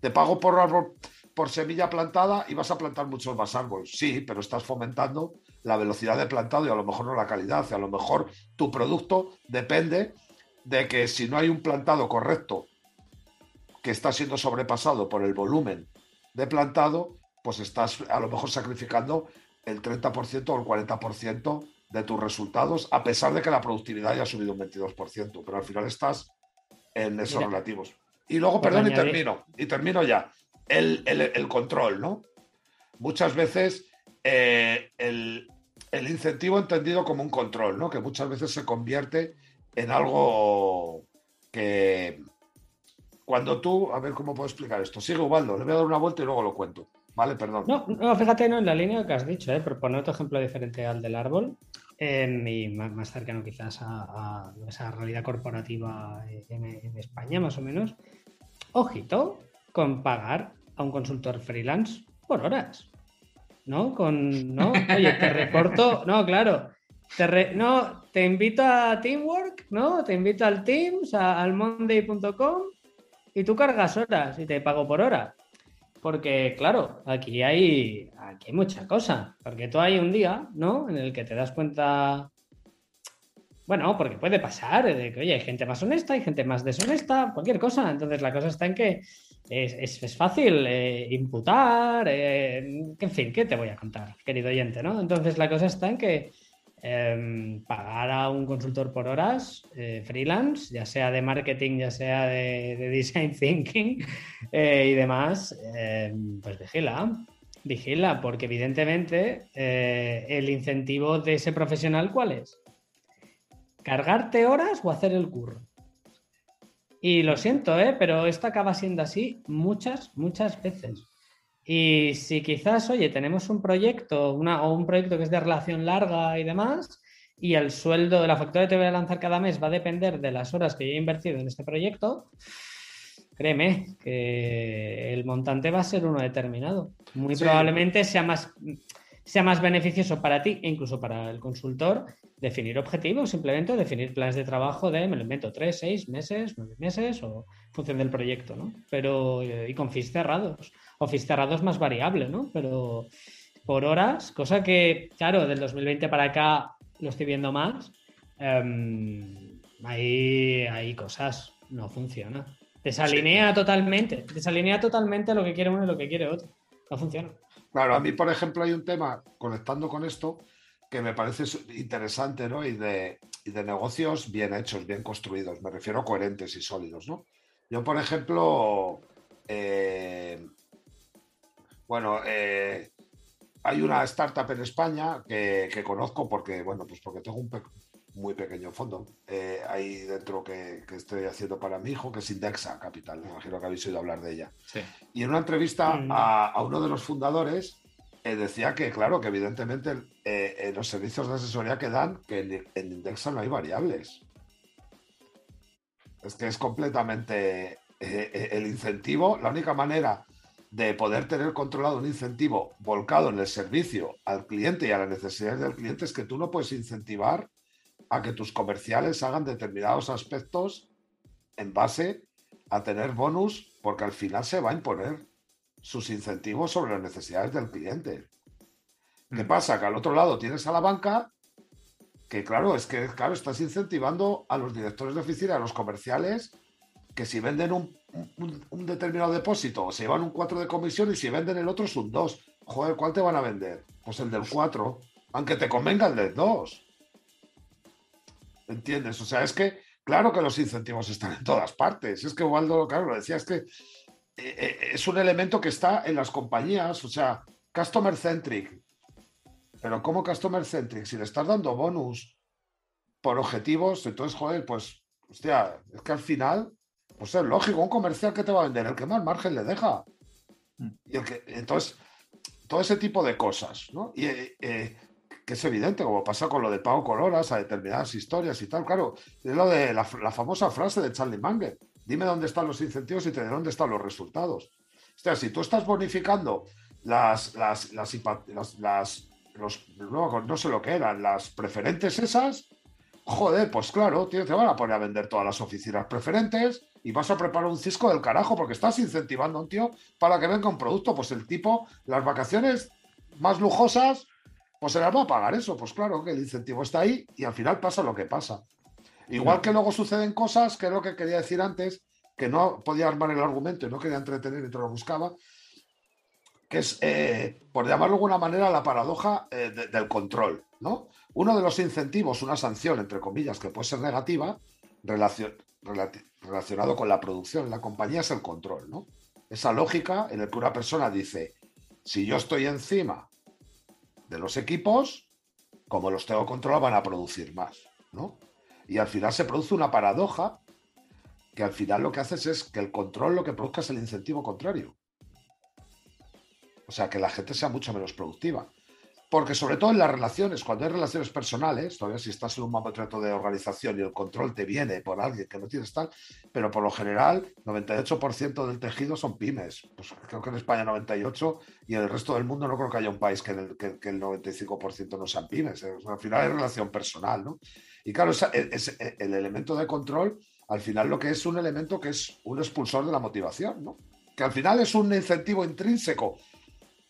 Te pago por árbol, por semilla plantada y vas a plantar muchos más árboles. Sí, pero estás fomentando la velocidad de plantado y a lo mejor no la calidad. A lo mejor tu producto depende de que si no hay un plantado correcto que está siendo sobrepasado por el volumen de plantado, pues estás a lo mejor sacrificando el 30% o el 40% de tus resultados, a pesar de que la productividad haya subido un 22%, pero al final estás en esos relativos. Y luego, perdón, y termino, y termino ya. El, control, ¿no? Muchas veces eh, el, incentivo entendido como un control, ¿no? Que muchas veces se convierte en algo que cuando tú, a ver cómo puedo explicar esto. Sigue Ubaldo, le voy a dar una vuelta y luego lo cuento. Vale, perdón. No, no fíjate, no, en la línea que has dicho, ¿eh? por poner otro ejemplo diferente al del árbol, y más, cercano quizás a, esa realidad corporativa en, España, más o menos. Ojito con pagar a un consultor freelance por horas. ¿No? Con, ¿no? Oye, te reporto, no, claro. Te no, te invito a Teamwork, ¿no? Te invito al Teams, al monday.com y tú cargas horas y te pago por hora. Porque, claro, aquí hay, aquí hay mucha cosa. Porque tú hay un día, ¿no? En el que te das cuenta. Bueno, porque puede pasar, que, oye, hay gente más honesta, hay gente más deshonesta, cualquier cosa. Entonces, la cosa está en que es, fácil eh, imputar, eh, en fin, ¿qué te voy a contar, querido oyente, ¿no? Entonces, la cosa está en que Em, pagar a un consultor por horas eh, freelance, ya sea de marketing, ya sea de, design [laughs] thinking eh, y demás, em, pues vigila, vigila, porque evidentemente eh, el incentivo de ese profesional, ¿cuál es? ¿Cargarte horas o hacer el curro? Y lo siento, pero esto acaba siendo así muchas, muchas veces. Y si quizás, oye, tenemos un proyecto una, o un proyecto que es de relación larga y demás, y el sueldo de la factura que te voy a lanzar cada mes va a depender de las horas que yo he invertido en este proyecto, créeme que el montante va a ser uno determinado. Muy probablemente sea más, sea más beneficioso para ti e incluso para el consultor definir objetivos, simplemente definir planes de trabajo de, me lo invento, tres, seis meses, nueve meses o en función del proyecto, ¿no? Pero, y con fees cerrados. Office cerrado es más variable, ¿no? Pero por horas, cosa que, claro, del 2020 para acá lo estoy viendo más. Em, hay, cosas, no funciona. Desalinea totalmente, desalinea totalmente lo que quiere uno y lo que quiere otro. No funciona. Claro, a mí, por ejemplo, hay un tema conectando con esto que me parece interesante, ¿no? Y de, y de negocios bien hechos, bien construidos. Me refiero a coherentes y sólidos, ¿no? Yo, por ejemplo, eh, bueno, eh, hay una startup en España que, conozco porque, bueno, pues porque tengo un muy pequeño fondo eh, ahí dentro que, estoy haciendo para mi hijo, que es Indexa Capital. Me imagino que habéis oído hablar de ella. Y en una entrevista mm. a, uno de los fundadores eh, decía que, claro, que evidentemente en los servicios de asesoría que dan, que en Indexa no hay variables. Es que es completamente el incentivo, la única manera de poder tener controlado un incentivo volcado en el servicio al cliente y a las necesidades del cliente es que tú no puedes incentivar a que tus comerciales hagan determinados aspectos en base a tener bonus, porque al final se va a imponer sus incentivos sobre las necesidades del cliente. ¿Qué mm. pasa? Que al otro lado tienes a la banca, que claro, es que claro, estás incentivando a los directores de oficina, a los comerciales, que si venden un, determinado depósito, se llevan un 4 de comisión y si venden el otro es un 2. Joder, ¿cuál te van a vender? Pues el del 4, aunque te convenga el del 2. ¿Entiendes? O sea, es que, claro que los incentivos están en todas partes. Es que Waldo, claro, lo decía, es que eh, eh, es un elemento que está en las compañías, o sea, customer centric. Pero ¿cómo customer centric? Si le estás dando bonus por objetivos, entonces, joder, pues, hostia, es que al final pues es lógico, un comercial que te va a vender, el que más margen le deja. Mm. Y el que, entonces, todo ese tipo de cosas, ¿no? Y eh, eh, que es evidente, como pasa con lo de pago con horas a determinadas historias y tal, claro, es lo de la, famosa frase de Charlie Munger, dime dónde están los incentivos y te diré dónde están los resultados. O sea, si tú estás bonificando las, las, las, las los, no, no sé lo que eran, las preferentes esas, joder, pues claro, tío, te van a poner a vender todas las oficinas preferentes y vas a preparar un cisco del carajo porque estás incentivando a un tío para que venga un producto. Pues el tipo, las vacaciones más lujosas, pues se las va a pagar eso. Pues claro que el incentivo está ahí y al final pasa lo que pasa. Igual que luego suceden cosas, que es lo que quería decir antes, que no podía armar el argumento y no quería entretener te lo buscaba, que es, eh, por llamarlo de alguna manera, la paradoja eh, del control. ¿no? Uno de los incentivos, una sanción, entre comillas, que puede ser negativa, relacionado con la producción la compañía, es el control. ¿no? Esa lógica en la que una persona dice, si yo estoy encima de los equipos, como los tengo controlados, van a producir más. ¿no? Y al final se produce una paradoja que al final lo que haces es que el control lo que produzca es el incentivo contrario. O sea, que la gente sea mucho menos productiva. Porque sobre todo en las relaciones, cuando hay relaciones personales, todavía si estás en un mamotreto de organización y el control te viene por alguien que no tienes tal, pero por lo general 98% del tejido son pymes. Pues creo que en España 98% y en el resto del mundo no creo que haya un país que, el, que, el 95% no sean pymes. al final es relación personal, ¿no? Y claro, es, el elemento de control, al final lo que es un elemento que es un expulsor de la motivación, ¿no? Que al final es un incentivo intrínseco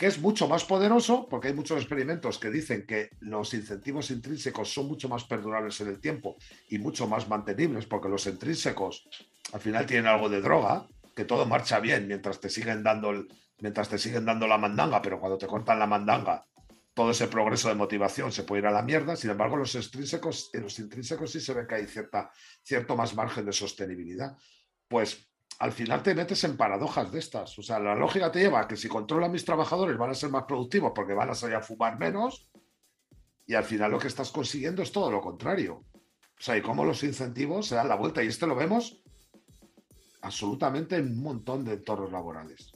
es mucho más poderoso, porque hay muchos experimentos que dicen que los incentivos intrínsecos son mucho más perdurables en el tiempo y mucho más mantenibles, porque los intrínsecos al final tienen algo de droga, que todo marcha bien mientras te siguen dando, mientras te siguen dando la mandanga, pero cuando te cortan la mandanga, todo ese progreso de motivación se puede ir a la mierda. Sin embargo, los extrínsecos, en los intrínsecos sí se ve que hay cierta, cierto más margen de sostenibilidad. Pues al final te metes en paradojas de estas. O sea, la lógica te lleva a que si controla a mis trabajadores van a ser más productivos porque van a salir a fumar menos y al final lo que estás consiguiendo es todo lo contrario. O sea, y cómo los incentivos se dan la vuelta y esto lo vemos absolutamente en un montón de entornos laborales.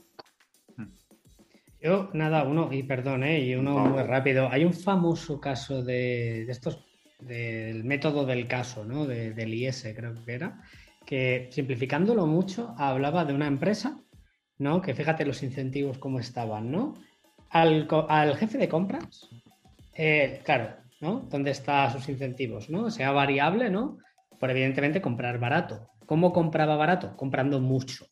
Yo, nada, uno, y perdón, ¿eh? y uno muy rápido. Hay un famoso caso de, estos, del método del caso, ¿no? del IS, creo que era, que simplificándolo mucho, hablaba de una empresa, ¿no? Que fíjate los incentivos cómo estaban, ¿no? Al, jefe de compras, eh, claro, ¿no? ¿Dónde están sus incentivos, ¿no? Sea variable, ¿no? Por evidentemente comprar barato. ¿Cómo compraba barato? Comprando mucho.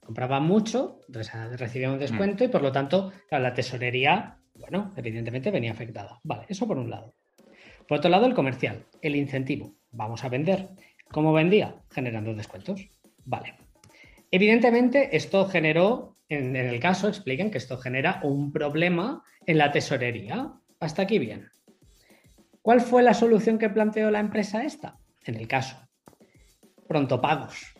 Compraba mucho, recibía un descuento y por lo tanto, la tesorería, bueno, evidentemente venía afectada. Vale, eso por un lado. Por otro lado, el comercial, el incentivo. Vamos a vender. ¿Cómo vendía? Generando descuentos. Vale. Evidentemente, esto generó, en, el caso, expliquen que esto genera un problema en la tesorería. Hasta aquí bien. ¿Cuál fue la solución que planteó la empresa esta? En el caso, pronto pagos. [laughs]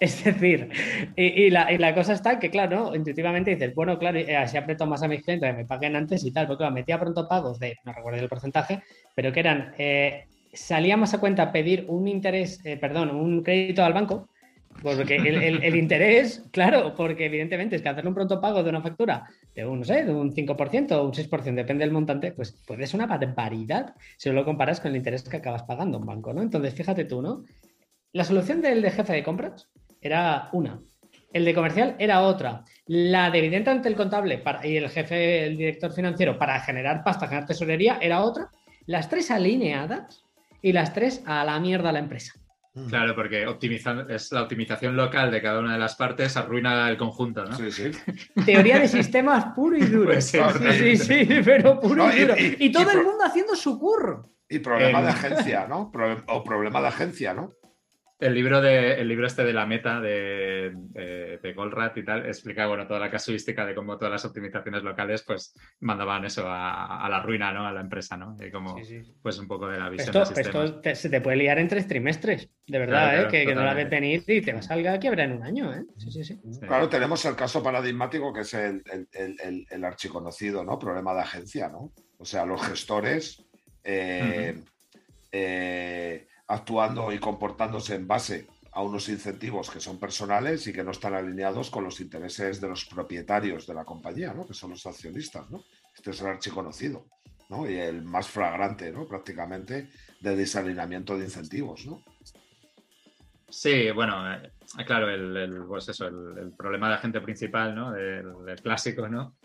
Es decir, y, la, cosa está que, claro, intuitivamente dices, bueno, claro, eh, así aprieto más a mis clientes que me paguen antes y tal, porque claro, metía pronto pagos de, no recuerdo el porcentaje, pero que eran eh, salía más a cuenta pedir un interés, eh, perdón, un crédito al banco, porque el, interés, claro, porque evidentemente es que hacerle un pronto pago de una factura de un, no sé, de un 5% o un 6%, depende del montante, pues, pues es una barbaridad si lo comparas con el interés que acabas pagando un banco, ¿no? Entonces, fíjate tú, ¿no? La solución del de jefe de compras era una, el de comercial era otra. La de evidentemente el contable y el jefe, el director financiero para generar pasta, generar tesorería era otra. Las tres alineadas y las tres a la mierda la empresa. Mm. Claro, porque optimizando, es la optimización local de cada una de las partes arruina el conjunto, ¿no? Sí, sí. [laughs] Teoría de sistemas puro y duro. Pues sí, sí, sí, sí, pero puro No, y y- duro. y- Y, todo y el mundo haciendo su curro. Y problema de agencia, ¿no? Pro- o problema de agencia, ¿no? El libro, de, el libro este de la meta de, de, de Goldratt y tal explica bueno, toda la casuística de cómo todas las optimizaciones locales pues mandaban eso a, a la ruina, ¿no? A la empresa, ¿no? Y como pues un poco de la visión Esto, esto te- se te puede liar en tres trimestres, de verdad, Claro, ¿eh? claro, que, que no la ves venir y te va a salir a quiebra en un año, ¿eh? Sí, sí, sí. Sí. Claro, tenemos el caso paradigmático que es el, el, el- el- el archiconocido, ¿no? Problema de agencia, ¿no? O sea, los gestores eh, eh, actuando y comportándose en base a unos incentivos que son personales y que no están alineados con los intereses de los propietarios de la compañía, ¿no? Que son los accionistas, ¿no? Este es el archiconocido, ¿no? Y el más flagrante, ¿no? Prácticamente de desalineamiento de incentivos, ¿no? Sí, bueno, eh, claro, el, el, pues eso, el, el problema de agente principal, ¿no? El, clásico, ¿no?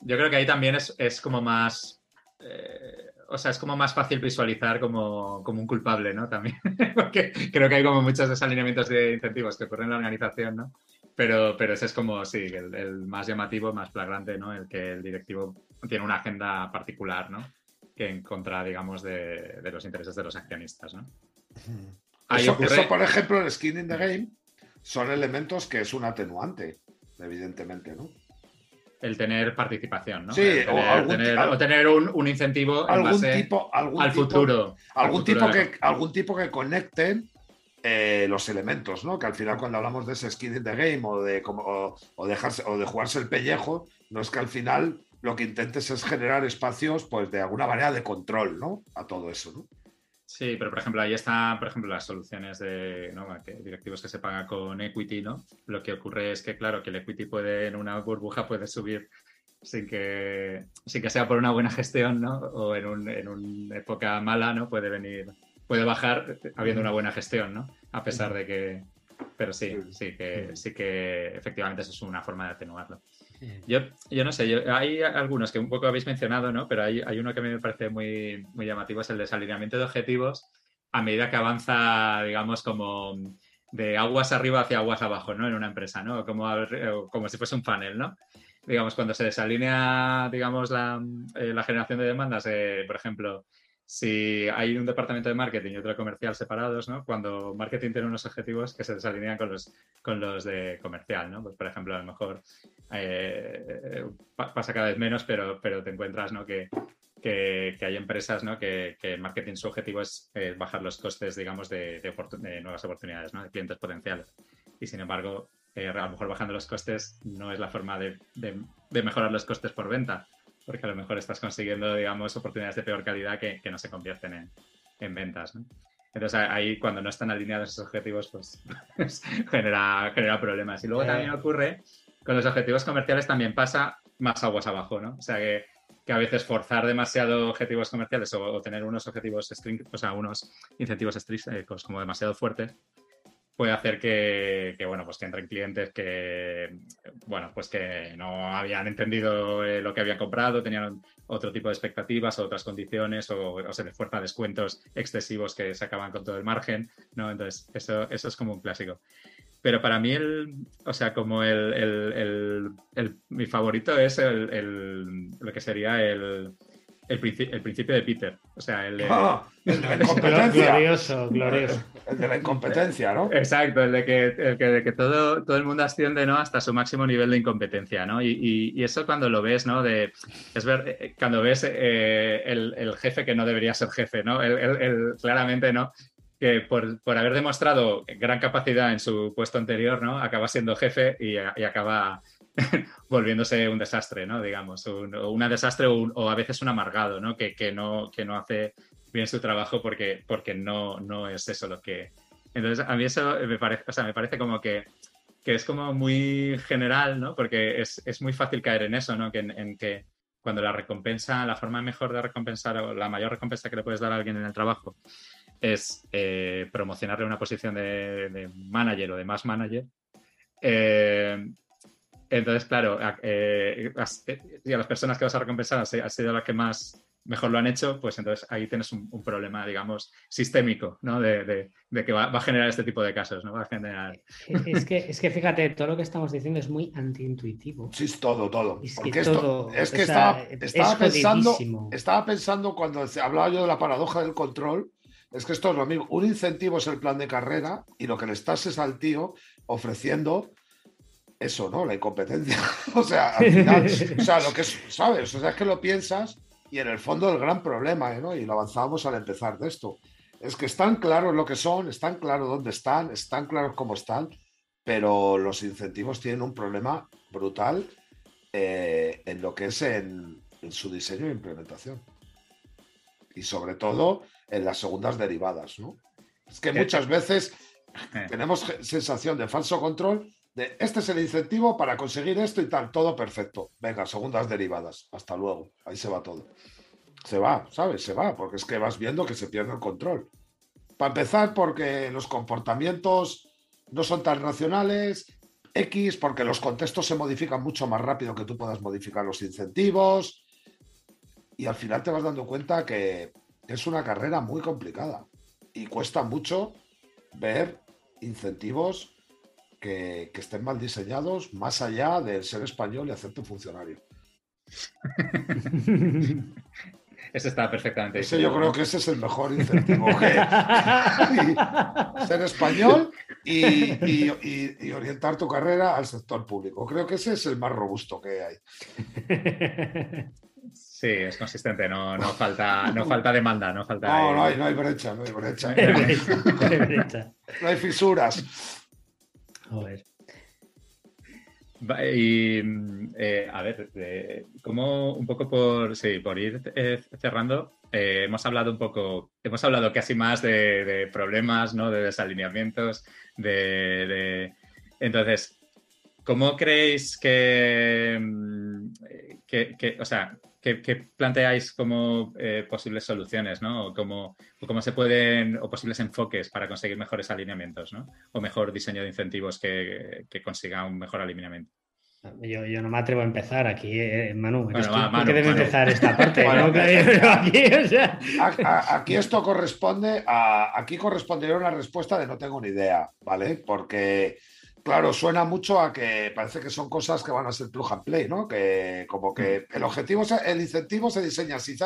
Yo creo que ahí también es, es como más. eh, o sea, es como más fácil visualizar como, como un culpable, ¿no? También. [laughs] Porque creo que hay como muchos desalineamientos de incentivos que ocurren en la organización, ¿no? Pero, pero ese es como, sí, el, el más llamativo, más flagrante, ¿no? El que el directivo tiene una agenda particular, ¿no? Que en contra, digamos, de, de los intereses de los accionistas, ¿no? Ahí Eso, ocurre- eso, por ejemplo, el skin in the game son elementos que es un atenuante, evidentemente, ¿no? El tener participación, ¿no? Sí, o tener, algún tener- ti- al- o tener un, un incentivo en Algún base tipo, algún al tipo- futuro. algún al futuro tipo que algún tipo que conecten eh, los elementos, ¿no? Que al final cuando hablamos de ese skin in the game o de como o, o dejarse o de jugarse el pellejo, no es que al final lo que intentes es generar espacios, pues de alguna manera de control, ¿no? A todo eso, ¿no? Sí, pero por ejemplo, ahí están, por ejemplo, las soluciones de ¿no? directivos que se pagan con equity, ¿no? Lo que ocurre es que, claro, que el equity puede, en una burbuja, puede subir sin que, sin que sea por una buena gestión, ¿no? O en, un- en una época mala, ¿no? Puede venir, puede bajar habiendo una buena gestión, ¿no? A pesar de que. Pero sí, sí que, sí que efectivamente eso es una forma de atenuarlo. Yo, yo no sé, hay algunos que un poco habéis mencionado, ¿no? Pero hay, hay uno que a mí me parece muy, muy llamativo, es el desalineamiento de objetivos a medida que avanza, digamos, como de aguas arriba hacia aguas abajo, ¿no? En una empresa, ¿no? Como, o como si fuese un funnel, ¿no? Digamos, cuando se desalinea, digamos, la, eh, la generación de demandas, eh, por ejemplo, si hay un departamento de marketing y otro comercial separados, ¿no? Cuando marketing tiene unos objetivos que se desalinean con los, con los de comercial, ¿no? Pues, por ejemplo, a lo mejor eh, pa- pasa cada vez menos, pero, pero te encuentras, ¿no? Que, que, que hay empresas, ¿no? Que, que marketing su objetivo es eh, bajar los costes, digamos, de, de oportu- de nuevas oportunidades, ¿no? De clientes potenciales. Y sin embargo, eh, a lo mejor bajando los costes no es la forma de- de mejorar los costes por venta, porque a lo mejor estás consiguiendo, digamos, oportunidades de peor calidad que, que no se convierten en, en ventas, ¿no? Entonces ahí cuando no están alineados esos objetivos, pues [laughs] genera, genera problemas. Y luego Eh. también ocurre, con los objetivos comerciales también pasa más aguas abajo, ¿no? O sea que, que a veces forzar demasiado objetivos comerciales o, o tener unos objetivos, string- o sea, unos incentivos extrínsecos como demasiado fuertes, puede hacer que, que, bueno, pues que entren clientes que, bueno, pues que no habían entendido eh, lo que habían comprado, tenían otro tipo de expectativas o otras condiciones o, se les fuerza descuentos excesivos que se acaban con todo el margen, ¿no? Entonces, eso, eso es como un clásico. Pero para mí, el, o sea, como el, el- el- mi favorito es el- lo que sería el, el, princi- el principio de Peter. O sea, el de- Ah, el de la [laughs] incompetencia. glorioso, glorioso. El de la incompetencia, ¿no? Exacto, el de que, el que, de que todo, todo el mundo asciende ¿no? hasta su máximo nivel de incompetencia, ¿no? Y, y- y eso cuando lo ves, ¿no? De, es ver, eh, cuando ves eh, el, el jefe que no debería ser jefe, ¿no? El, el- el- claramente, ¿no? Que por, por haber demostrado gran capacidad en su puesto anterior, ¿no? Acaba siendo jefe y, y acaba [laughs] volviéndose un desastre, ¿no? Digamos, un, una desastre o, a veces un amargado, ¿no? Que, no, que no hace bien su trabajo porque, no, es eso lo que... Entonces, a mí eso me parece, o sea, me parece como que, es como muy general. Porque es, muy fácil caer en eso, ¿no? Que, en, en que cuando la recompensa, la forma mejor de recompensar o la mayor recompensa que le puedes dar a alguien en el trabajo es eh, promocionarle una posición de, de manager o de más manager, eh, Entonces, claro, eh, y a las personas que vas a recompensar ha sido la que más mejor lo han hecho, pues entonces ahí tienes un, problema, digamos, sistémico, ¿no? De, que va, a generar este tipo de casos, ¿no? Va a generar... Es que, es que fíjate, todo lo que estamos diciendo es muy antiintuitivo. Sí, es todo, todo. Es que, es que estaba, pensando, estaba pensando cuando hablaba yo de la paradoja del control, es que esto es lo mismo. Un incentivo es el plan de carrera y lo que le estás es al tío ofreciendo eso, ¿no? La incompetencia. [laughs] o sea, al final, o sea, lo que es, ¿sabes? O sea, es que lo piensas y en el fondo el gran problema, ¿no? y lo avanzábamos al empezar de esto, es que están claros lo que son, están claros dónde están, están claros cómo están, pero los incentivos tienen un problema brutal eh, en lo que es en, su diseño e implementación. Y sobre todo en las segundas derivadas, ¿no? Es que muchas veces eh. tenemos sensación de falso control este es el incentivo para conseguir esto y tal, todo perfecto. Venga, segundas derivadas, hasta luego, ahí se va todo. Se va, ¿sabes? Se va, porque es que vas viendo que se pierde el control. Para empezar, porque los comportamientos no son tan racionales, X, porque los contextos se modifican mucho más rápido que tú puedas modificar los incentivos, y al final te vas dando cuenta que es una carrera muy complicada y cuesta mucho ver incentivos que, estén mal diseñados más allá del ser español y hacerte funcionario. [laughs] Ese está perfectamente. Ese yo creo que ese es el mejor incentivo. [laughs] ser español y, orientar tu carrera al sector público. Creo que ese es el más robusto que hay. Sí, es consistente, no, falta, no falta demanda, no falta. No, no hay, no hay brecha, no hay brecha. no hay fisuras. Y eh, a ver, como un poco por, sí, por ir eh, cerrando, eh, hemos hablado un poco, hemos hablado casi más de, problemas, ¿no? De desalineamientos, de, Entonces, ¿cómo creéis que, mm, que, o sea, que, planteáis como eh, posibles soluciones, ¿no? O cómo, se pueden, o posibles enfoques para conseguir mejores alineamientos, ¿no? O mejor diseño de incentivos que, consiga un mejor alineamiento. Yo, no me atrevo a empezar aquí, eh, Manu. Bueno, debe empezar esta [laughs] parte. aquí, esto corresponde a. Aquí correspondería una respuesta de no tengo ni idea, ¿vale? Porque Claro, suena mucho a que parece que son cosas que van a ser plug and play, ¿no? Que como que mm. el objetivo, el incentivo se diseña si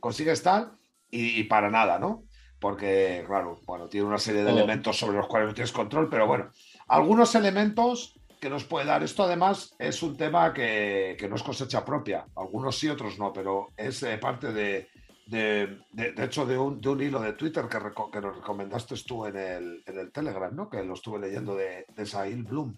consigues tal y, para nada, ¿no? Porque, claro, bueno, tiene una serie de oh. elementos sobre los cuales no tienes control, pero bueno, algunos elementos que nos puede dar. Esto además es un tema que, que no es cosecha propia, algunos sí, otros no, pero es eh, parte de, de, hecho, de un, de un, hilo de Twitter que, que nos recomendaste tú en el, en el, Telegram, ¿no? Que lo estuve leyendo de, de Sahil Bloom.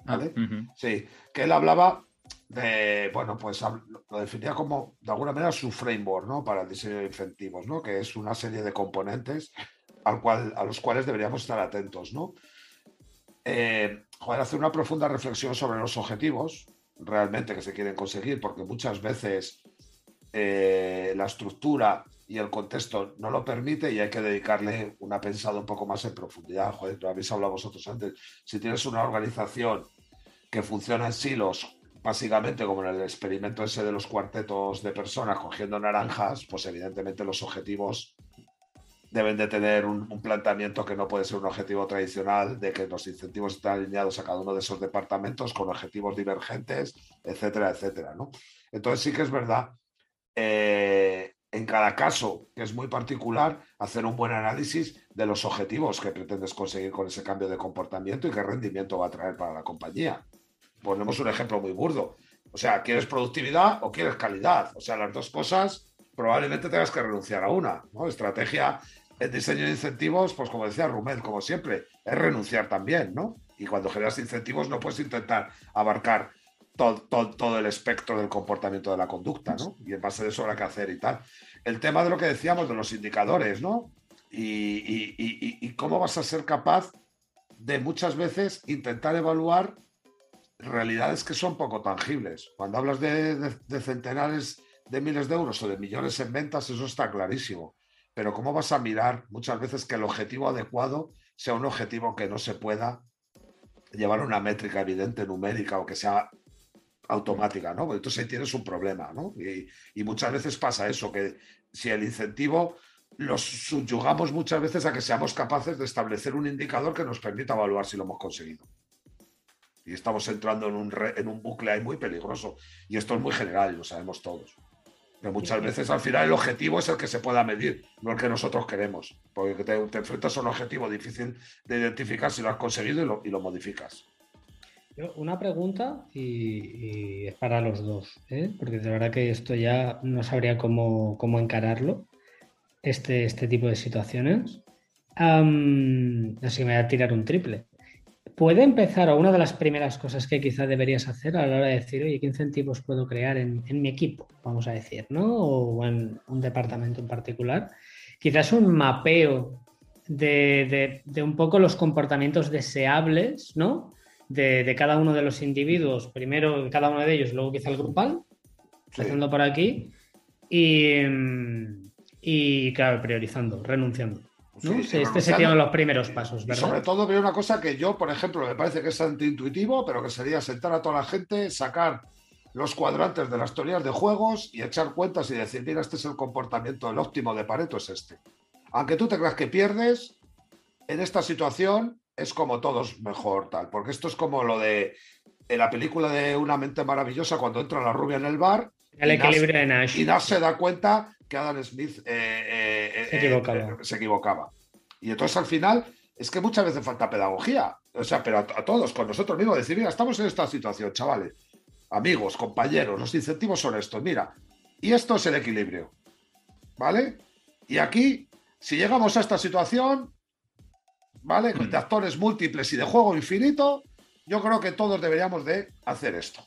Ah, ¿Vale? Sí, que él hablaba de, bueno, pues lo definía como, de alguna manera, su framework, ¿no? Para el diseño de incentivos, ¿no? Que es una serie de componentes al cual, a los cuales deberíamos estar atentos, ¿no? Eh, hacer una profunda reflexión sobre los objetivos realmente que se quieren conseguir, porque muchas veces eh, la estructura y el contexto no lo permite y hay que dedicarle una pensada un poco más en profundidad. Joder, lo habéis hablado vosotros antes. Si tienes una organización que funciona en silos, básicamente como en el experimento ese de los cuartetos de personas cogiendo naranjas, pues evidentemente los objetivos deben de tener un, un, planteamiento que no puede ser un objetivo tradicional de que los incentivos están alineados a cada uno de esos departamentos con objetivos divergentes, etcétera, etcétera. ¿no? Entonces sí que es verdad eh, en cada caso, que es muy particular, hacer un buen análisis de los objetivos que pretendes conseguir con ese cambio de comportamiento y qué rendimiento va a traer para la compañía. Ponemos un ejemplo muy burdo. O sea, ¿quieres productividad o quieres calidad? O sea, las dos cosas probablemente tengas que renunciar a una. ¿no? Estrategia en diseño de incentivos, pues como decía Rumel, como siempre, es renunciar también, ¿no? Y cuando generas incentivos no puedes intentar abarcar todo, el espectro del comportamiento de la conducta, ¿no? Y en base a eso habrá que hacer y tal. El tema de lo que decíamos de los indicadores, ¿no? Y, cómo vas a ser capaz de muchas veces intentar evaluar realidades que son poco tangibles. Cuando hablas de, de, centenares de miles de euros o de millones en ventas, eso está clarísimo. Pero ¿cómo vas a mirar muchas veces que el objetivo adecuado sea un objetivo que no se pueda llevar una métrica evidente numérica o que sea automática, ¿no? Entonces ahí tienes un problema, ¿no? Y, muchas veces pasa eso, que si el incentivo los subyugamos muchas veces a que seamos capaces de establecer un indicador que nos permita evaluar si lo hemos conseguido. Y estamos entrando en un, en un bucle ahí muy peligroso. Y esto es muy general, lo sabemos todos. Que muchas veces al final el objetivo es el que se pueda medir, no el que nosotros queremos. Porque te, enfrentas a un objetivo difícil de identificar si lo has conseguido y lo modificas. Una pregunta y, es para los dos, ¿eh? porque de verdad que esto ya no sabría cómo, encararlo, este, este tipo de situaciones. así que me voy a tirar un triple. ¿Puede empezar, o una de las primeras cosas que quizá deberías hacer a la hora de decir, oye, ¿qué incentivos puedo crear en, mi equipo? Vamos a decir, ¿no? O en un departamento en particular. Quizás un mapeo de, de un poco los comportamientos deseables, ¿no? De, cada uno de los individuos, primero cada uno de ellos, luego quizá el grupal, haciendo por aquí, y, y claro, priorizando, renunciando. este serían los primeros pasos, ¿verdad? sobre todo veo una cosa que yo, por ejemplo, me parece que es antiintuitivo, pero que sería sentar a toda la gente, sacar los cuadrantes de las teorías de juegos y echar cuentas y decir, mira, este es el comportamiento, el óptimo de Pareto es este. Aunque tú te creas que pierdes, en esta situación es como todos mejor, tal. Porque esto es como lo de en la película de Una mente maravillosa, cuando entra la rubia en el bar. El equilibrio de Nash. Y Nash se da cuenta que Adam Smith eh, eh, eh, se, equivocaba. Y entonces al final es que muchas veces falta pedagogía. O sea, pero a, todos, con nosotros mismos, decir, mira, estamos en esta situación, chavales, amigos, compañeros, los incentivos son estos, mira. Y esto es el equilibrio. ¿Vale? Y aquí, si llegamos a esta situación, ¿vale? Mm. De actores múltiples y de juego infinito, yo creo que todos deberíamos de hacer esto.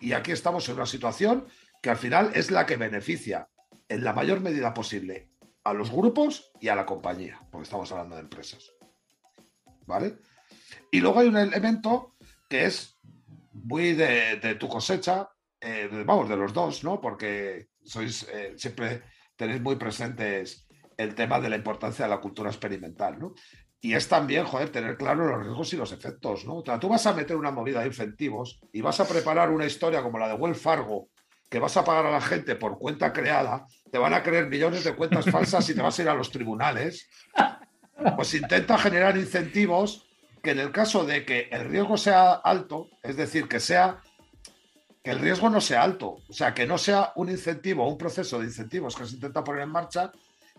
Y aquí estamos en una situación que al final es la que beneficia en la mayor medida posible a los grupos y a la compañía, porque estamos hablando de empresas. ¿Vale? Y luego hay un elemento que es muy de, tu cosecha, eh, vamos, de los dos, ¿no? Porque sois, eh, siempre tenéis muy presentes el tema de la importancia de la cultura experimental, ¿no? Y es también, joder, tener claro los riesgos y los efectos, ¿no? Tú vas a meter una movida de incentivos y vas a preparar una historia como la de Wells Fargo, que vas a pagar a la gente por cuenta creada, te van a creer millones de cuentas falsas y te vas a ir a los tribunales. Pues intenta generar incentivos que en el caso de que el riesgo sea alto, es decir, que sea que el riesgo no sea alto, o sea, que no sea un incentivo un proceso de incentivos que se intenta poner en marcha,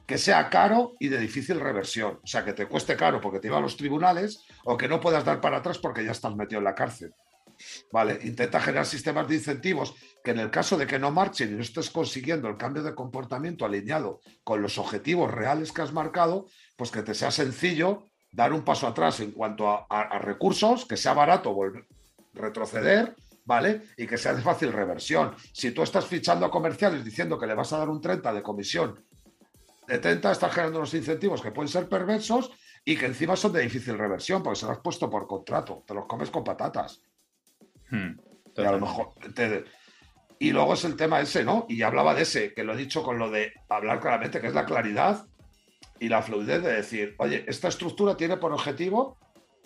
que sea caro y de difícil reversión. O sea, que te cueste caro porque te iba a los tribunales o que no puedas dar para atrás porque ya estás metido en la cárcel. Vale, intenta generar sistemas de incentivos que en el caso de que no marchen y no estés consiguiendo el cambio de comportamiento alineado con los objetivos reales que has marcado, pues que te sea sencillo dar un paso atrás en cuanto a, recursos, que sea barato retroceder, ¿vale? Y que sea de fácil reversión. Si tú estás fichando a comerciales diciendo que le vas a dar un 30 de comisión de 30 estás generando unos incentivos que pueden ser perversos y que encima son de difícil reversión, porque se los has puesto por contrato, te los comes con patatas. Hmm, y a lo mejor Y luego es el tema ese, ¿no? Y hablaba de ese, que lo he dicho con lo de hablar claramente, que es la claridad y la fluidez de decir, oye, esta estructura tiene por objetivo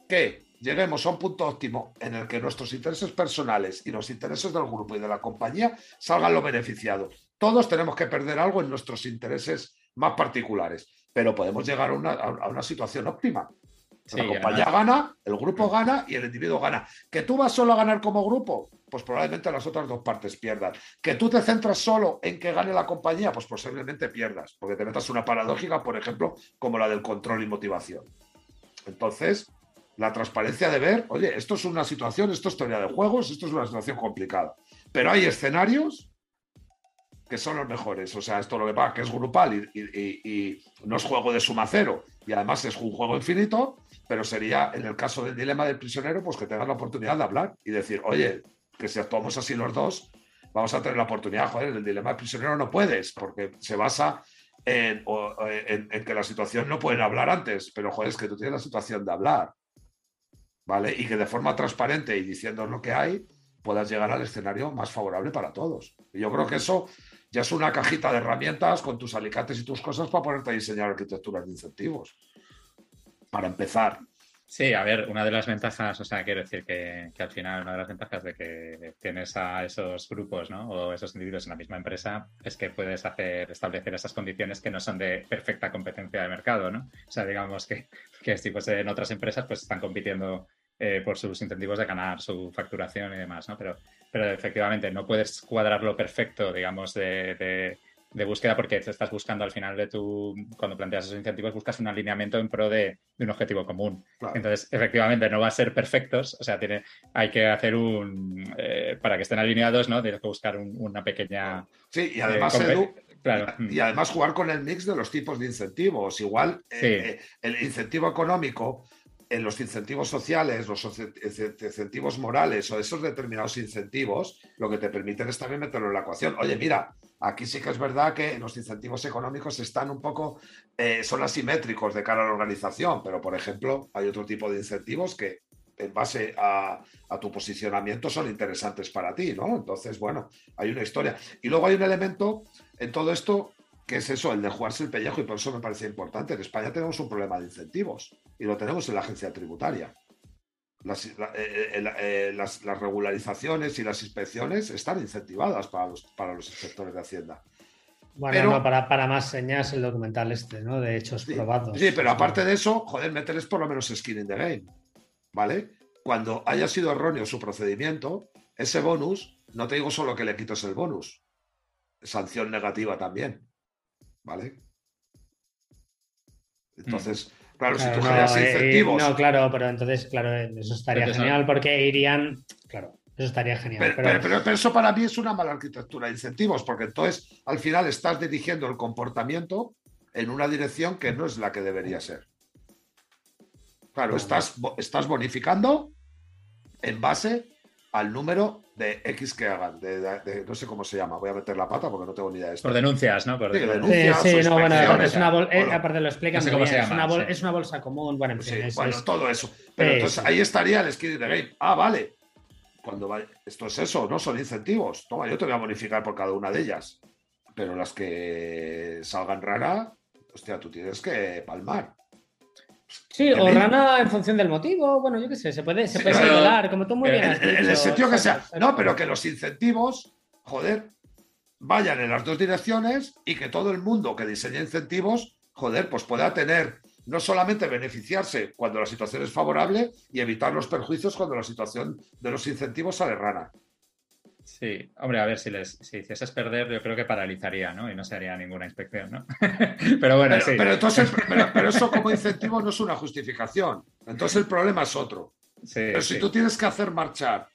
que lleguemos a un punto óptimo en el que nuestros intereses personales y los intereses del grupo y de la compañía salgan lo beneficiados. Todos tenemos que perder algo en nuestros intereses más particulares, pero podemos llegar a una, situación óptima. la compañía gana, el grupo gana y el individuo gana. ¿Que tú vas solo a ganar como grupo? Pues probablemente las otras dos partes pierdan. ¿Que tú te centras solo en que gane la compañía? Pues posiblemente pierdas, porque te metas una paradójica, por ejemplo, como la del control y motivación. Entonces, la transparencia de ver, oye, esto es una situación, esto es teoría de juegos, esto es una situación complicada. Pero hay escenarios que son los mejores. O sea, esto lo que pasa que es grupal y, no es juego de suma cero. Y además es un juego infinito, pero sería, en el caso del dilema del prisionero, pues que tengas la oportunidad de hablar y decir, oye, que si actuamos así los dos, vamos a tener la oportunidad, joder, el dilema del prisionero no puedes, porque se basa en, en, que la situación no pueden hablar antes, pero joder, es que tú tienes la situación de hablar, ¿vale? Y que de forma transparente y diciendo lo que hay, puedas llegar al escenario más favorable para todos. Y yo creo que eso ya es una cajita de herramientas con tus alicates y tus cosas para ponerte a diseñar arquitecturas de incentivos. Para empezar. Sí, a ver, una de las ventajas, o sea, quiero decir que, al final una de las ventajas de que tienes tienes a esos grupos ¿no? o esos individuos en la misma empresa, es que puedes hacer, establecer esas condiciones que no son de perfecta competencia de mercado, ¿no? O sea, digamos que, que si fuese en otras empresas, pues están compitiendo eh, por sus incentivos de ganar su facturación y demás, ¿no? Pero, pero efectivamente no puedes cuadrarlo perfecto, digamos, de de búsqueda porque te estás buscando al final de tu, cuando planteas esos incentivos, buscas un alineamiento en pro de, un objetivo común. Entonces, efectivamente, no va a ser perfectos, o sea, tiene, hay que hacer un, eh, para que estén alineados, ¿no? Tienes que buscar una pequeña... Sí, y además, eh, claro. y, además jugar con el mix de los tipos de incentivos. Igual, eh, el incentivo económico en los incentivos sociales, los incentivos morales o esos determinados incentivos, lo que te permiten es también meterlo en la ecuación. Oye, mira, aquí sí que es verdad que los incentivos económicos están un poco, eh, son asimétricos de cara a la organización, pero por ejemplo, hay otro tipo de incentivos que en base a, a, tu posicionamiento son interesantes para ti, ¿no? Entonces, bueno, hay una historia. Y luego hay un elemento en todo esto que es eso, el de jugarse el pellejo, y por eso me parece importante. En España tenemos un problema de incentivos y lo tenemos en la agencia tributaria. Las, eh, eh, eh, regularizaciones y las inspecciones están incentivadas para los, para los inspectores de Hacienda. Bueno, para, para, más señas el documental este, ¿no? De hechos probados. Sí, pero aparte de eso, joder, mételes por lo menos skin in the game. ¿Vale? Cuando haya sido erróneo su procedimiento, ese bonus, no te digo solo que le quites el bonus, sanción negativa también. ¿Vale? Entonces, mm. claro, si tú generas eh, incentivos. no, claro, pero entonces, claro, eso estaría genial porque irían. Claro, eso estaría genial. Pero, eso para mí es una mala arquitectura de incentivos, porque entonces al final estás dirigiendo el comportamiento en una dirección que no es la que debería ser. Claro, estás, estás bonificando en base al número de X que hagan, de, no sé cómo se llama, voy a meter la pata porque no tengo ni idea de esto. Por denuncias, ¿no? Por sí, denuncias, sí, no, bueno, es una bolsa, eh, aparte lo explican, no es, una es, una bolsa común, bueno, bueno, todo eso. Pero entonces ahí estaría el skin de game. Ah, vale. Cuando va... Esto es eso, no son incentivos. Toma, yo te voy a bonificar por cada una de ellas. Pero las que salgan rara, hostia, tú tienes que palmar. Sí, o rana en función del motivo, bueno, yo qué sé, se puede, se puede como tú muy bien. En, el sentido que sea. No, pero que los incentivos, joder, vayan en las dos direcciones y que todo el mundo que diseñe incentivos, joder, pues pueda tener no solamente beneficiarse cuando la situación es favorable y evitar los perjuicios cuando la situación de los incentivos sale rana. Sí, hombre, a ver, si les si hicieses perder, yo creo que paralizaría, ¿no? Y no se haría ninguna inspección, ¿no? [laughs] pero bueno, sí. Pero, entonces, pero, eso como incentivo no es una justificación. Entonces el problema es otro. pero si tú tienes que hacer marchar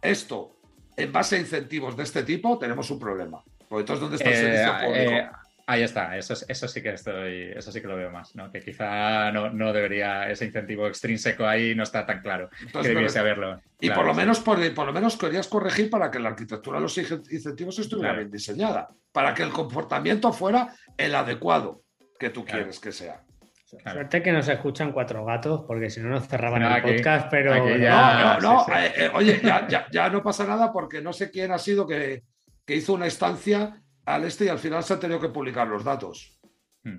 esto en base a incentivos de este tipo, tenemos un problema. Porque entonces, ¿dónde está el eh, servicio público? Eh, Ahí está, eso, eso sí que estoy, eso sí que lo veo más, ¿no? Que quizá no, no debería, ese incentivo extrínseco ahí no está tan claro. que debiese haberlo. Y por lo menos, por, por, lo menos querías corregir para que la arquitectura de los incentivos estuviera bien diseñada, para que el comportamiento fuera el adecuado que tú quieres que sea. Suerte que nos escuchan cuatro gatos, porque si no nos cerraban el podcast, pero. No, no, no. Eh, eh, oye, ya, ya, no pasa nada porque no sé quién ha sido que, que hizo una estancia al este y al final se han tenido que publicar los datos hmm.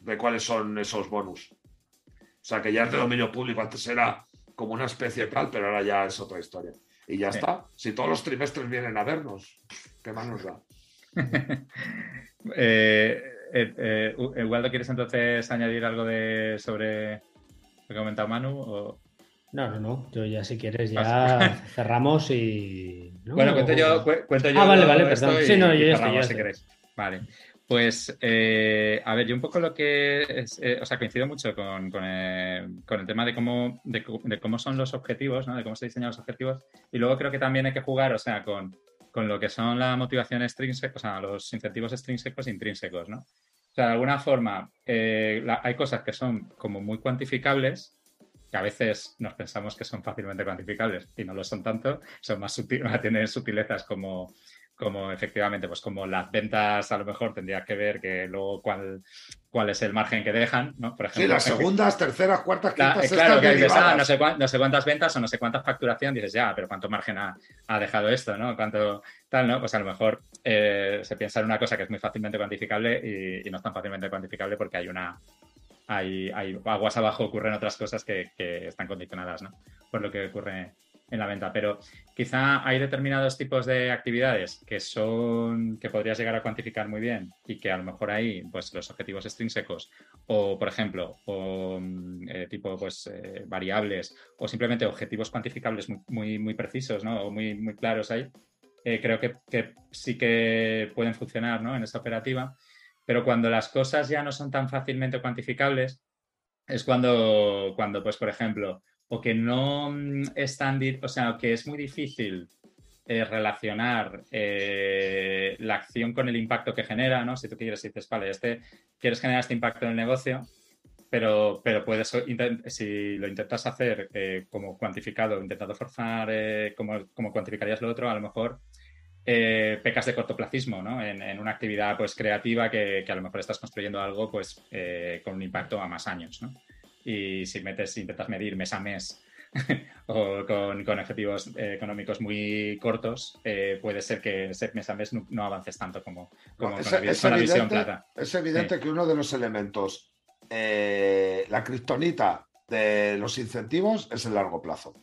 de cuáles son esos bonus. O sea, que ya es de dominio público. Antes era como una especie tal, pero ahora ya es otra historia. Y ya está. Si todos los trimestres vienen a vernos, ¿qué más nos da? [laughs] eh, eh, eh ¿quieres entonces añadir algo de sobre lo que ha comentado Manu? No, no, no. Yo ya si quieres ya [laughs] cerramos y. Bueno, cuento yo, cuento yo. Ah, vale, vale, perdón. Sí, no, yo ya estoy, si. Vale. Pues, eh, a ver, yo un poco lo que es, eh, o sea, coincido mucho con, con, el, con el tema de cómo, de, cómo son los objetivos, ¿no? de cómo se diseñan los objetivos. Y luego creo que también hay que jugar, o sea, con, con lo que son la motivación extrínseca, o sea, los incentivos extrínsecos e intrínsecos, ¿no? O sea, de alguna forma, eh, hay cosas que son como muy cuantificables que a veces nos pensamos que son fácilmente cuantificables y no lo son tanto, son más sutiles, [laughs] tienen sutilezas como, como efectivamente, pues como las ventas a lo mejor tendría que ver que luego cuál, cuál es el margen que dejan, ¿no? Por ejemplo, sí, las [laughs] segundas, terceras, cuartas, quintas, claro, que dices, ah, no, sé no, sé cuántas ventas o no sé cuántas facturación, dices, ya, pero cuánto margen ha, ha dejado esto, ¿no? Cuánto tal, ¿no? Pues a lo mejor eh, se piensa en una cosa que es muy fácilmente cuantificable y, y no es tan fácilmente cuantificable porque hay una, hay, aguas abajo ocurren otras cosas que, están condicionadas por lo que ocurre en la venta, pero quizá hay determinados tipos de actividades que son que podrías llegar a cuantificar muy bien y que a lo mejor ahí pues los objetivos extrínsecos o por ejemplo mm, eh, tipo pues eh, variables o simplemente objetivos cuantificables muy muy, precisos ¿no? o muy muy claros ahí eh, creo que, que, sí que pueden funcionar ¿no? en esta operativa pero cuando las cosas ya no son tan fácilmente cuantificables es cuando cuando pues por ejemplo o que no mm, es tan, o sea, que es muy difícil eh, relacionar eh, la acción con el impacto que genera, ¿no? Si tú quieres, si dices, vale, este, quieres generar este impacto en el negocio, pero, pero puedes, si lo intentas hacer eh, como cuantificado, intentando forzar como, como, cuantificarías lo otro, a lo mejor pecas de cortoplacismo, ¿no? En, una actividad pues creativa que, que, a lo mejor estás construyendo algo pues con un impacto a más años, ¿no? y si metes, intentas medir mes a mes [laughs] o con, con, objetivos eh, económicos muy cortos, eh, puede ser que mes a mes no, avances tanto como, como es, con, la visión plata. Es evidente que uno de los elementos, eh, la kriptonita de los incentivos es el largo plazo.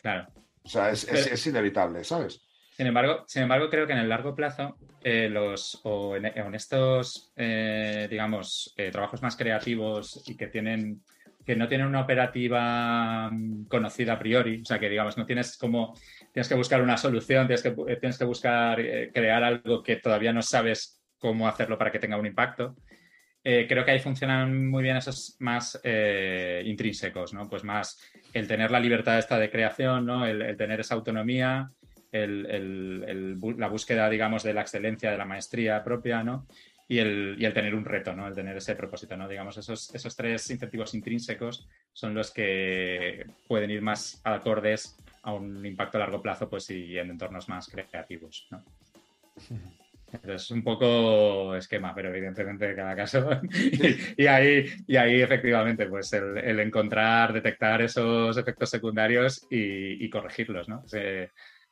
Claro. O sea, es, es, inevitable, ¿sabes? Sin embargo, sin embargo, creo que en el largo plazo, los, o en, estos, digamos, trabajos más creativos y que tienen que no tienen una operativa mm, conocida a priori, o sea que digamos, no tienes como, tienes que buscar una solución, tienes que, eh, tienes que buscar eh, crear algo que todavía no sabes cómo hacerlo para que tenga un impacto. Eh, creo que ahí funcionan muy bien esos más intrínsecos, ¿no? Pues más el tener la libertad esta de creación, ¿no? El, tener esa autonomía, la búsqueda, digamos, de la excelencia, de la maestría propia, ¿no? y el, y el, tener un reto, ¿no? El tener ese propósito, ¿no? Digamos, esos, esos tres incentivos intrínsecos son los que pueden ir más acordes a un impacto a largo plazo, pues, y en entornos más creativos, ¿no? Entonces, un poco esquema, pero evidentemente cada caso. [laughs] y, ahí, y ahí, efectivamente, pues el, encontrar, detectar esos efectos secundarios y, corregirlos, ¿no?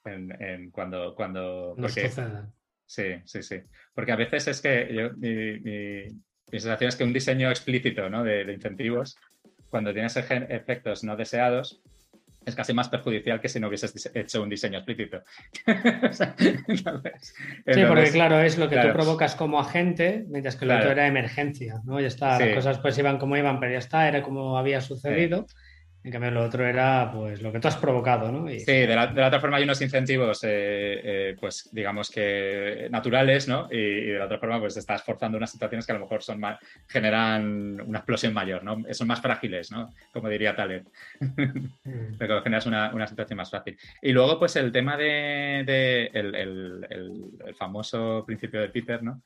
En, cuando, cuando Sí, sí, sí. Porque a veces es que yo, mi, sensación es que un diseño explícito ¿no? de, incentivos, cuando tienes efectos no deseados, es casi más perjudicial que si no hubieses hecho un diseño explícito. [laughs] sí, porque claro, es lo que tú provocas como agente, mientras que lo otro era emergencia, ¿no? Ya está, las cosas pues iban como iban, pero ya está, era como había sucedido. En cambio, lo otro era pues lo que tú has provocado, ¿no? Sí, de la, otra forma hay unos incentivos, eh, eh, pues digamos que naturales, ¿no? Y, de la otra forma, pues estás forzando unas situaciones que a lo mejor son más, generan una explosión mayor, ¿no? Son más frágiles, ¿no? Como diría Taleb. Mm. Pero generas una, situación más fácil. Y luego, pues el tema de, el, famoso principio de Peter, ¿no?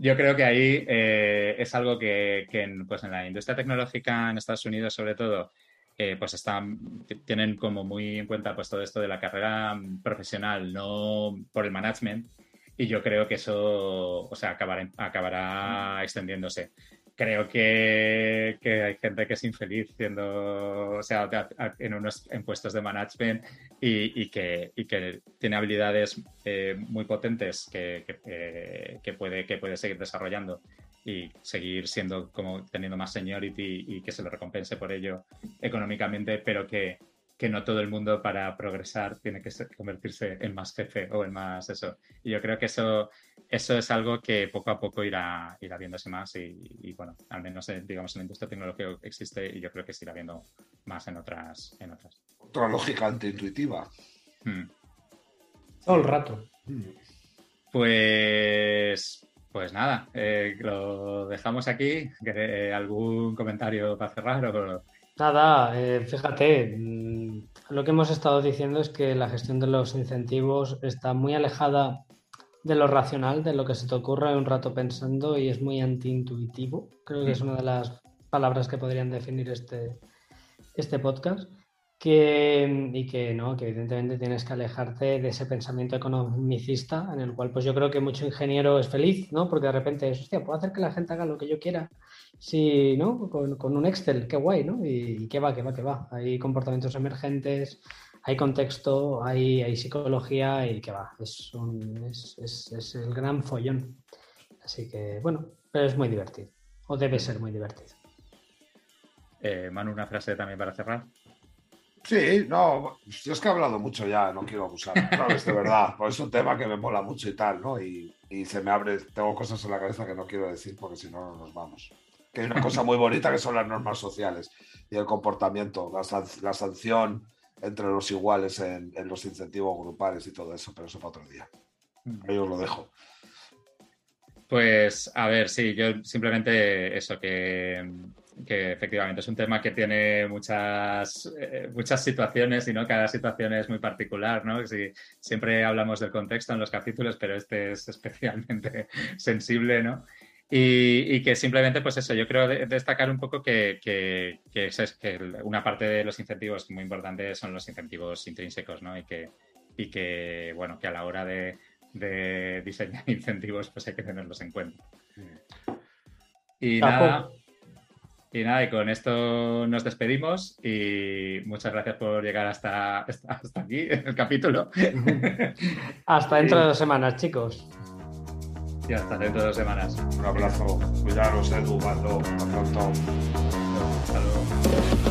Yo creo que ahí eh, es algo que, pues en la industria tecnológica en Estados Unidos, sobre todo, pues están, tienen como muy en cuenta pues todo esto de la carrera profesional, no por el management, y yo creo que eso, o sea, acabará, acabará extendiéndose. Creo que, que, hay gente que es infeliz siendo, o sea, en unos en puestos de management y, y, que, y que, tiene habilidades eh, muy potentes que, eh, que, puede, que puede seguir desarrollando y seguir siendo como teniendo más seniority y que se le recompense por ello económicamente, pero que, que no todo el mundo para progresar tiene que convertirse en más jefe o en más eso. Y yo creo que eso, eso es algo que poco a poco irá, irá viéndose más y, bueno, al menos digamos en la industria tecnológica existe y yo creo que se irá viendo más en otras. En otras. Otra lógica antiintuitiva. Hmm. Todo el rato. Hmm. Pues pues nada, eh, lo dejamos aquí. Eh, ¿Algún comentario para cerrar? O... Nada, eh, fíjate, mm, lo que hemos estado diciendo es que la gestión de los incentivos está muy alejada de lo racional, de lo que se te ocurre un rato pensando y es muy antiintuitivo. Creo que es una de las palabras que podrían definir este, este podcast que, y que no, que evidentemente tienes que alejarte de ese pensamiento economicista en el cual pues yo creo que mucho ingeniero es feliz, ¿no? Porque de repente es, hostia, puedo hacer que la gente haga lo que yo quiera, sí, ¿no? Con, un Excel, qué guay, ¿no? Y, qué va, qué va, qué va. Hay comportamientos emergentes, hay contexto, hay, hay psicología y qué va. Es, es, es el gran follón. Así que, bueno, pero es muy divertido, o debe ser muy divertido. Eh, Manu, una frase también para cerrar. Sí, no, yo es que he hablado mucho ya, no quiero abusar, ¿sabes? De verdad, pues es un tema que me mola mucho y tal, ¿no? Y, y, se me abre, tengo cosas en la cabeza que no quiero decir porque si no, no nos vamos. Que hay una cosa muy bonita que son las normas sociales y el comportamiento, la, la sanción entre los iguales en, en, los incentivos grupales y todo eso, pero eso para otro día. Mm. Ahí os lo dejo. Pues a ver, sí, yo simplemente eso, que, que efectivamente es un tema que tiene muchas, eh, muchas situaciones y no cada situación es muy particular, ¿no? Si, siempre hablamos del contexto en los capítulos, pero este es especialmente [laughs] sensible, ¿no? Y, y, que simplemente, pues eso, yo creo destacar un poco que, que, que, es, que, una parte de los incentivos muy importante son los incentivos intrínsecos, ¿no? Y que, y que bueno, que a la hora de, de diseñar [laughs] incentivos, pues hay que tenerlos en cuenta. Y nada, y nada, y con esto nos despedimos y muchas gracias por llegar hasta, hasta, aquí, en el capítulo. [laughs] hasta dentro de dos semanas, chicos. Y hasta dentro de dos semanas. Un abrazo. Cuidaros, Edu, Hasta pronto. Hasta luego.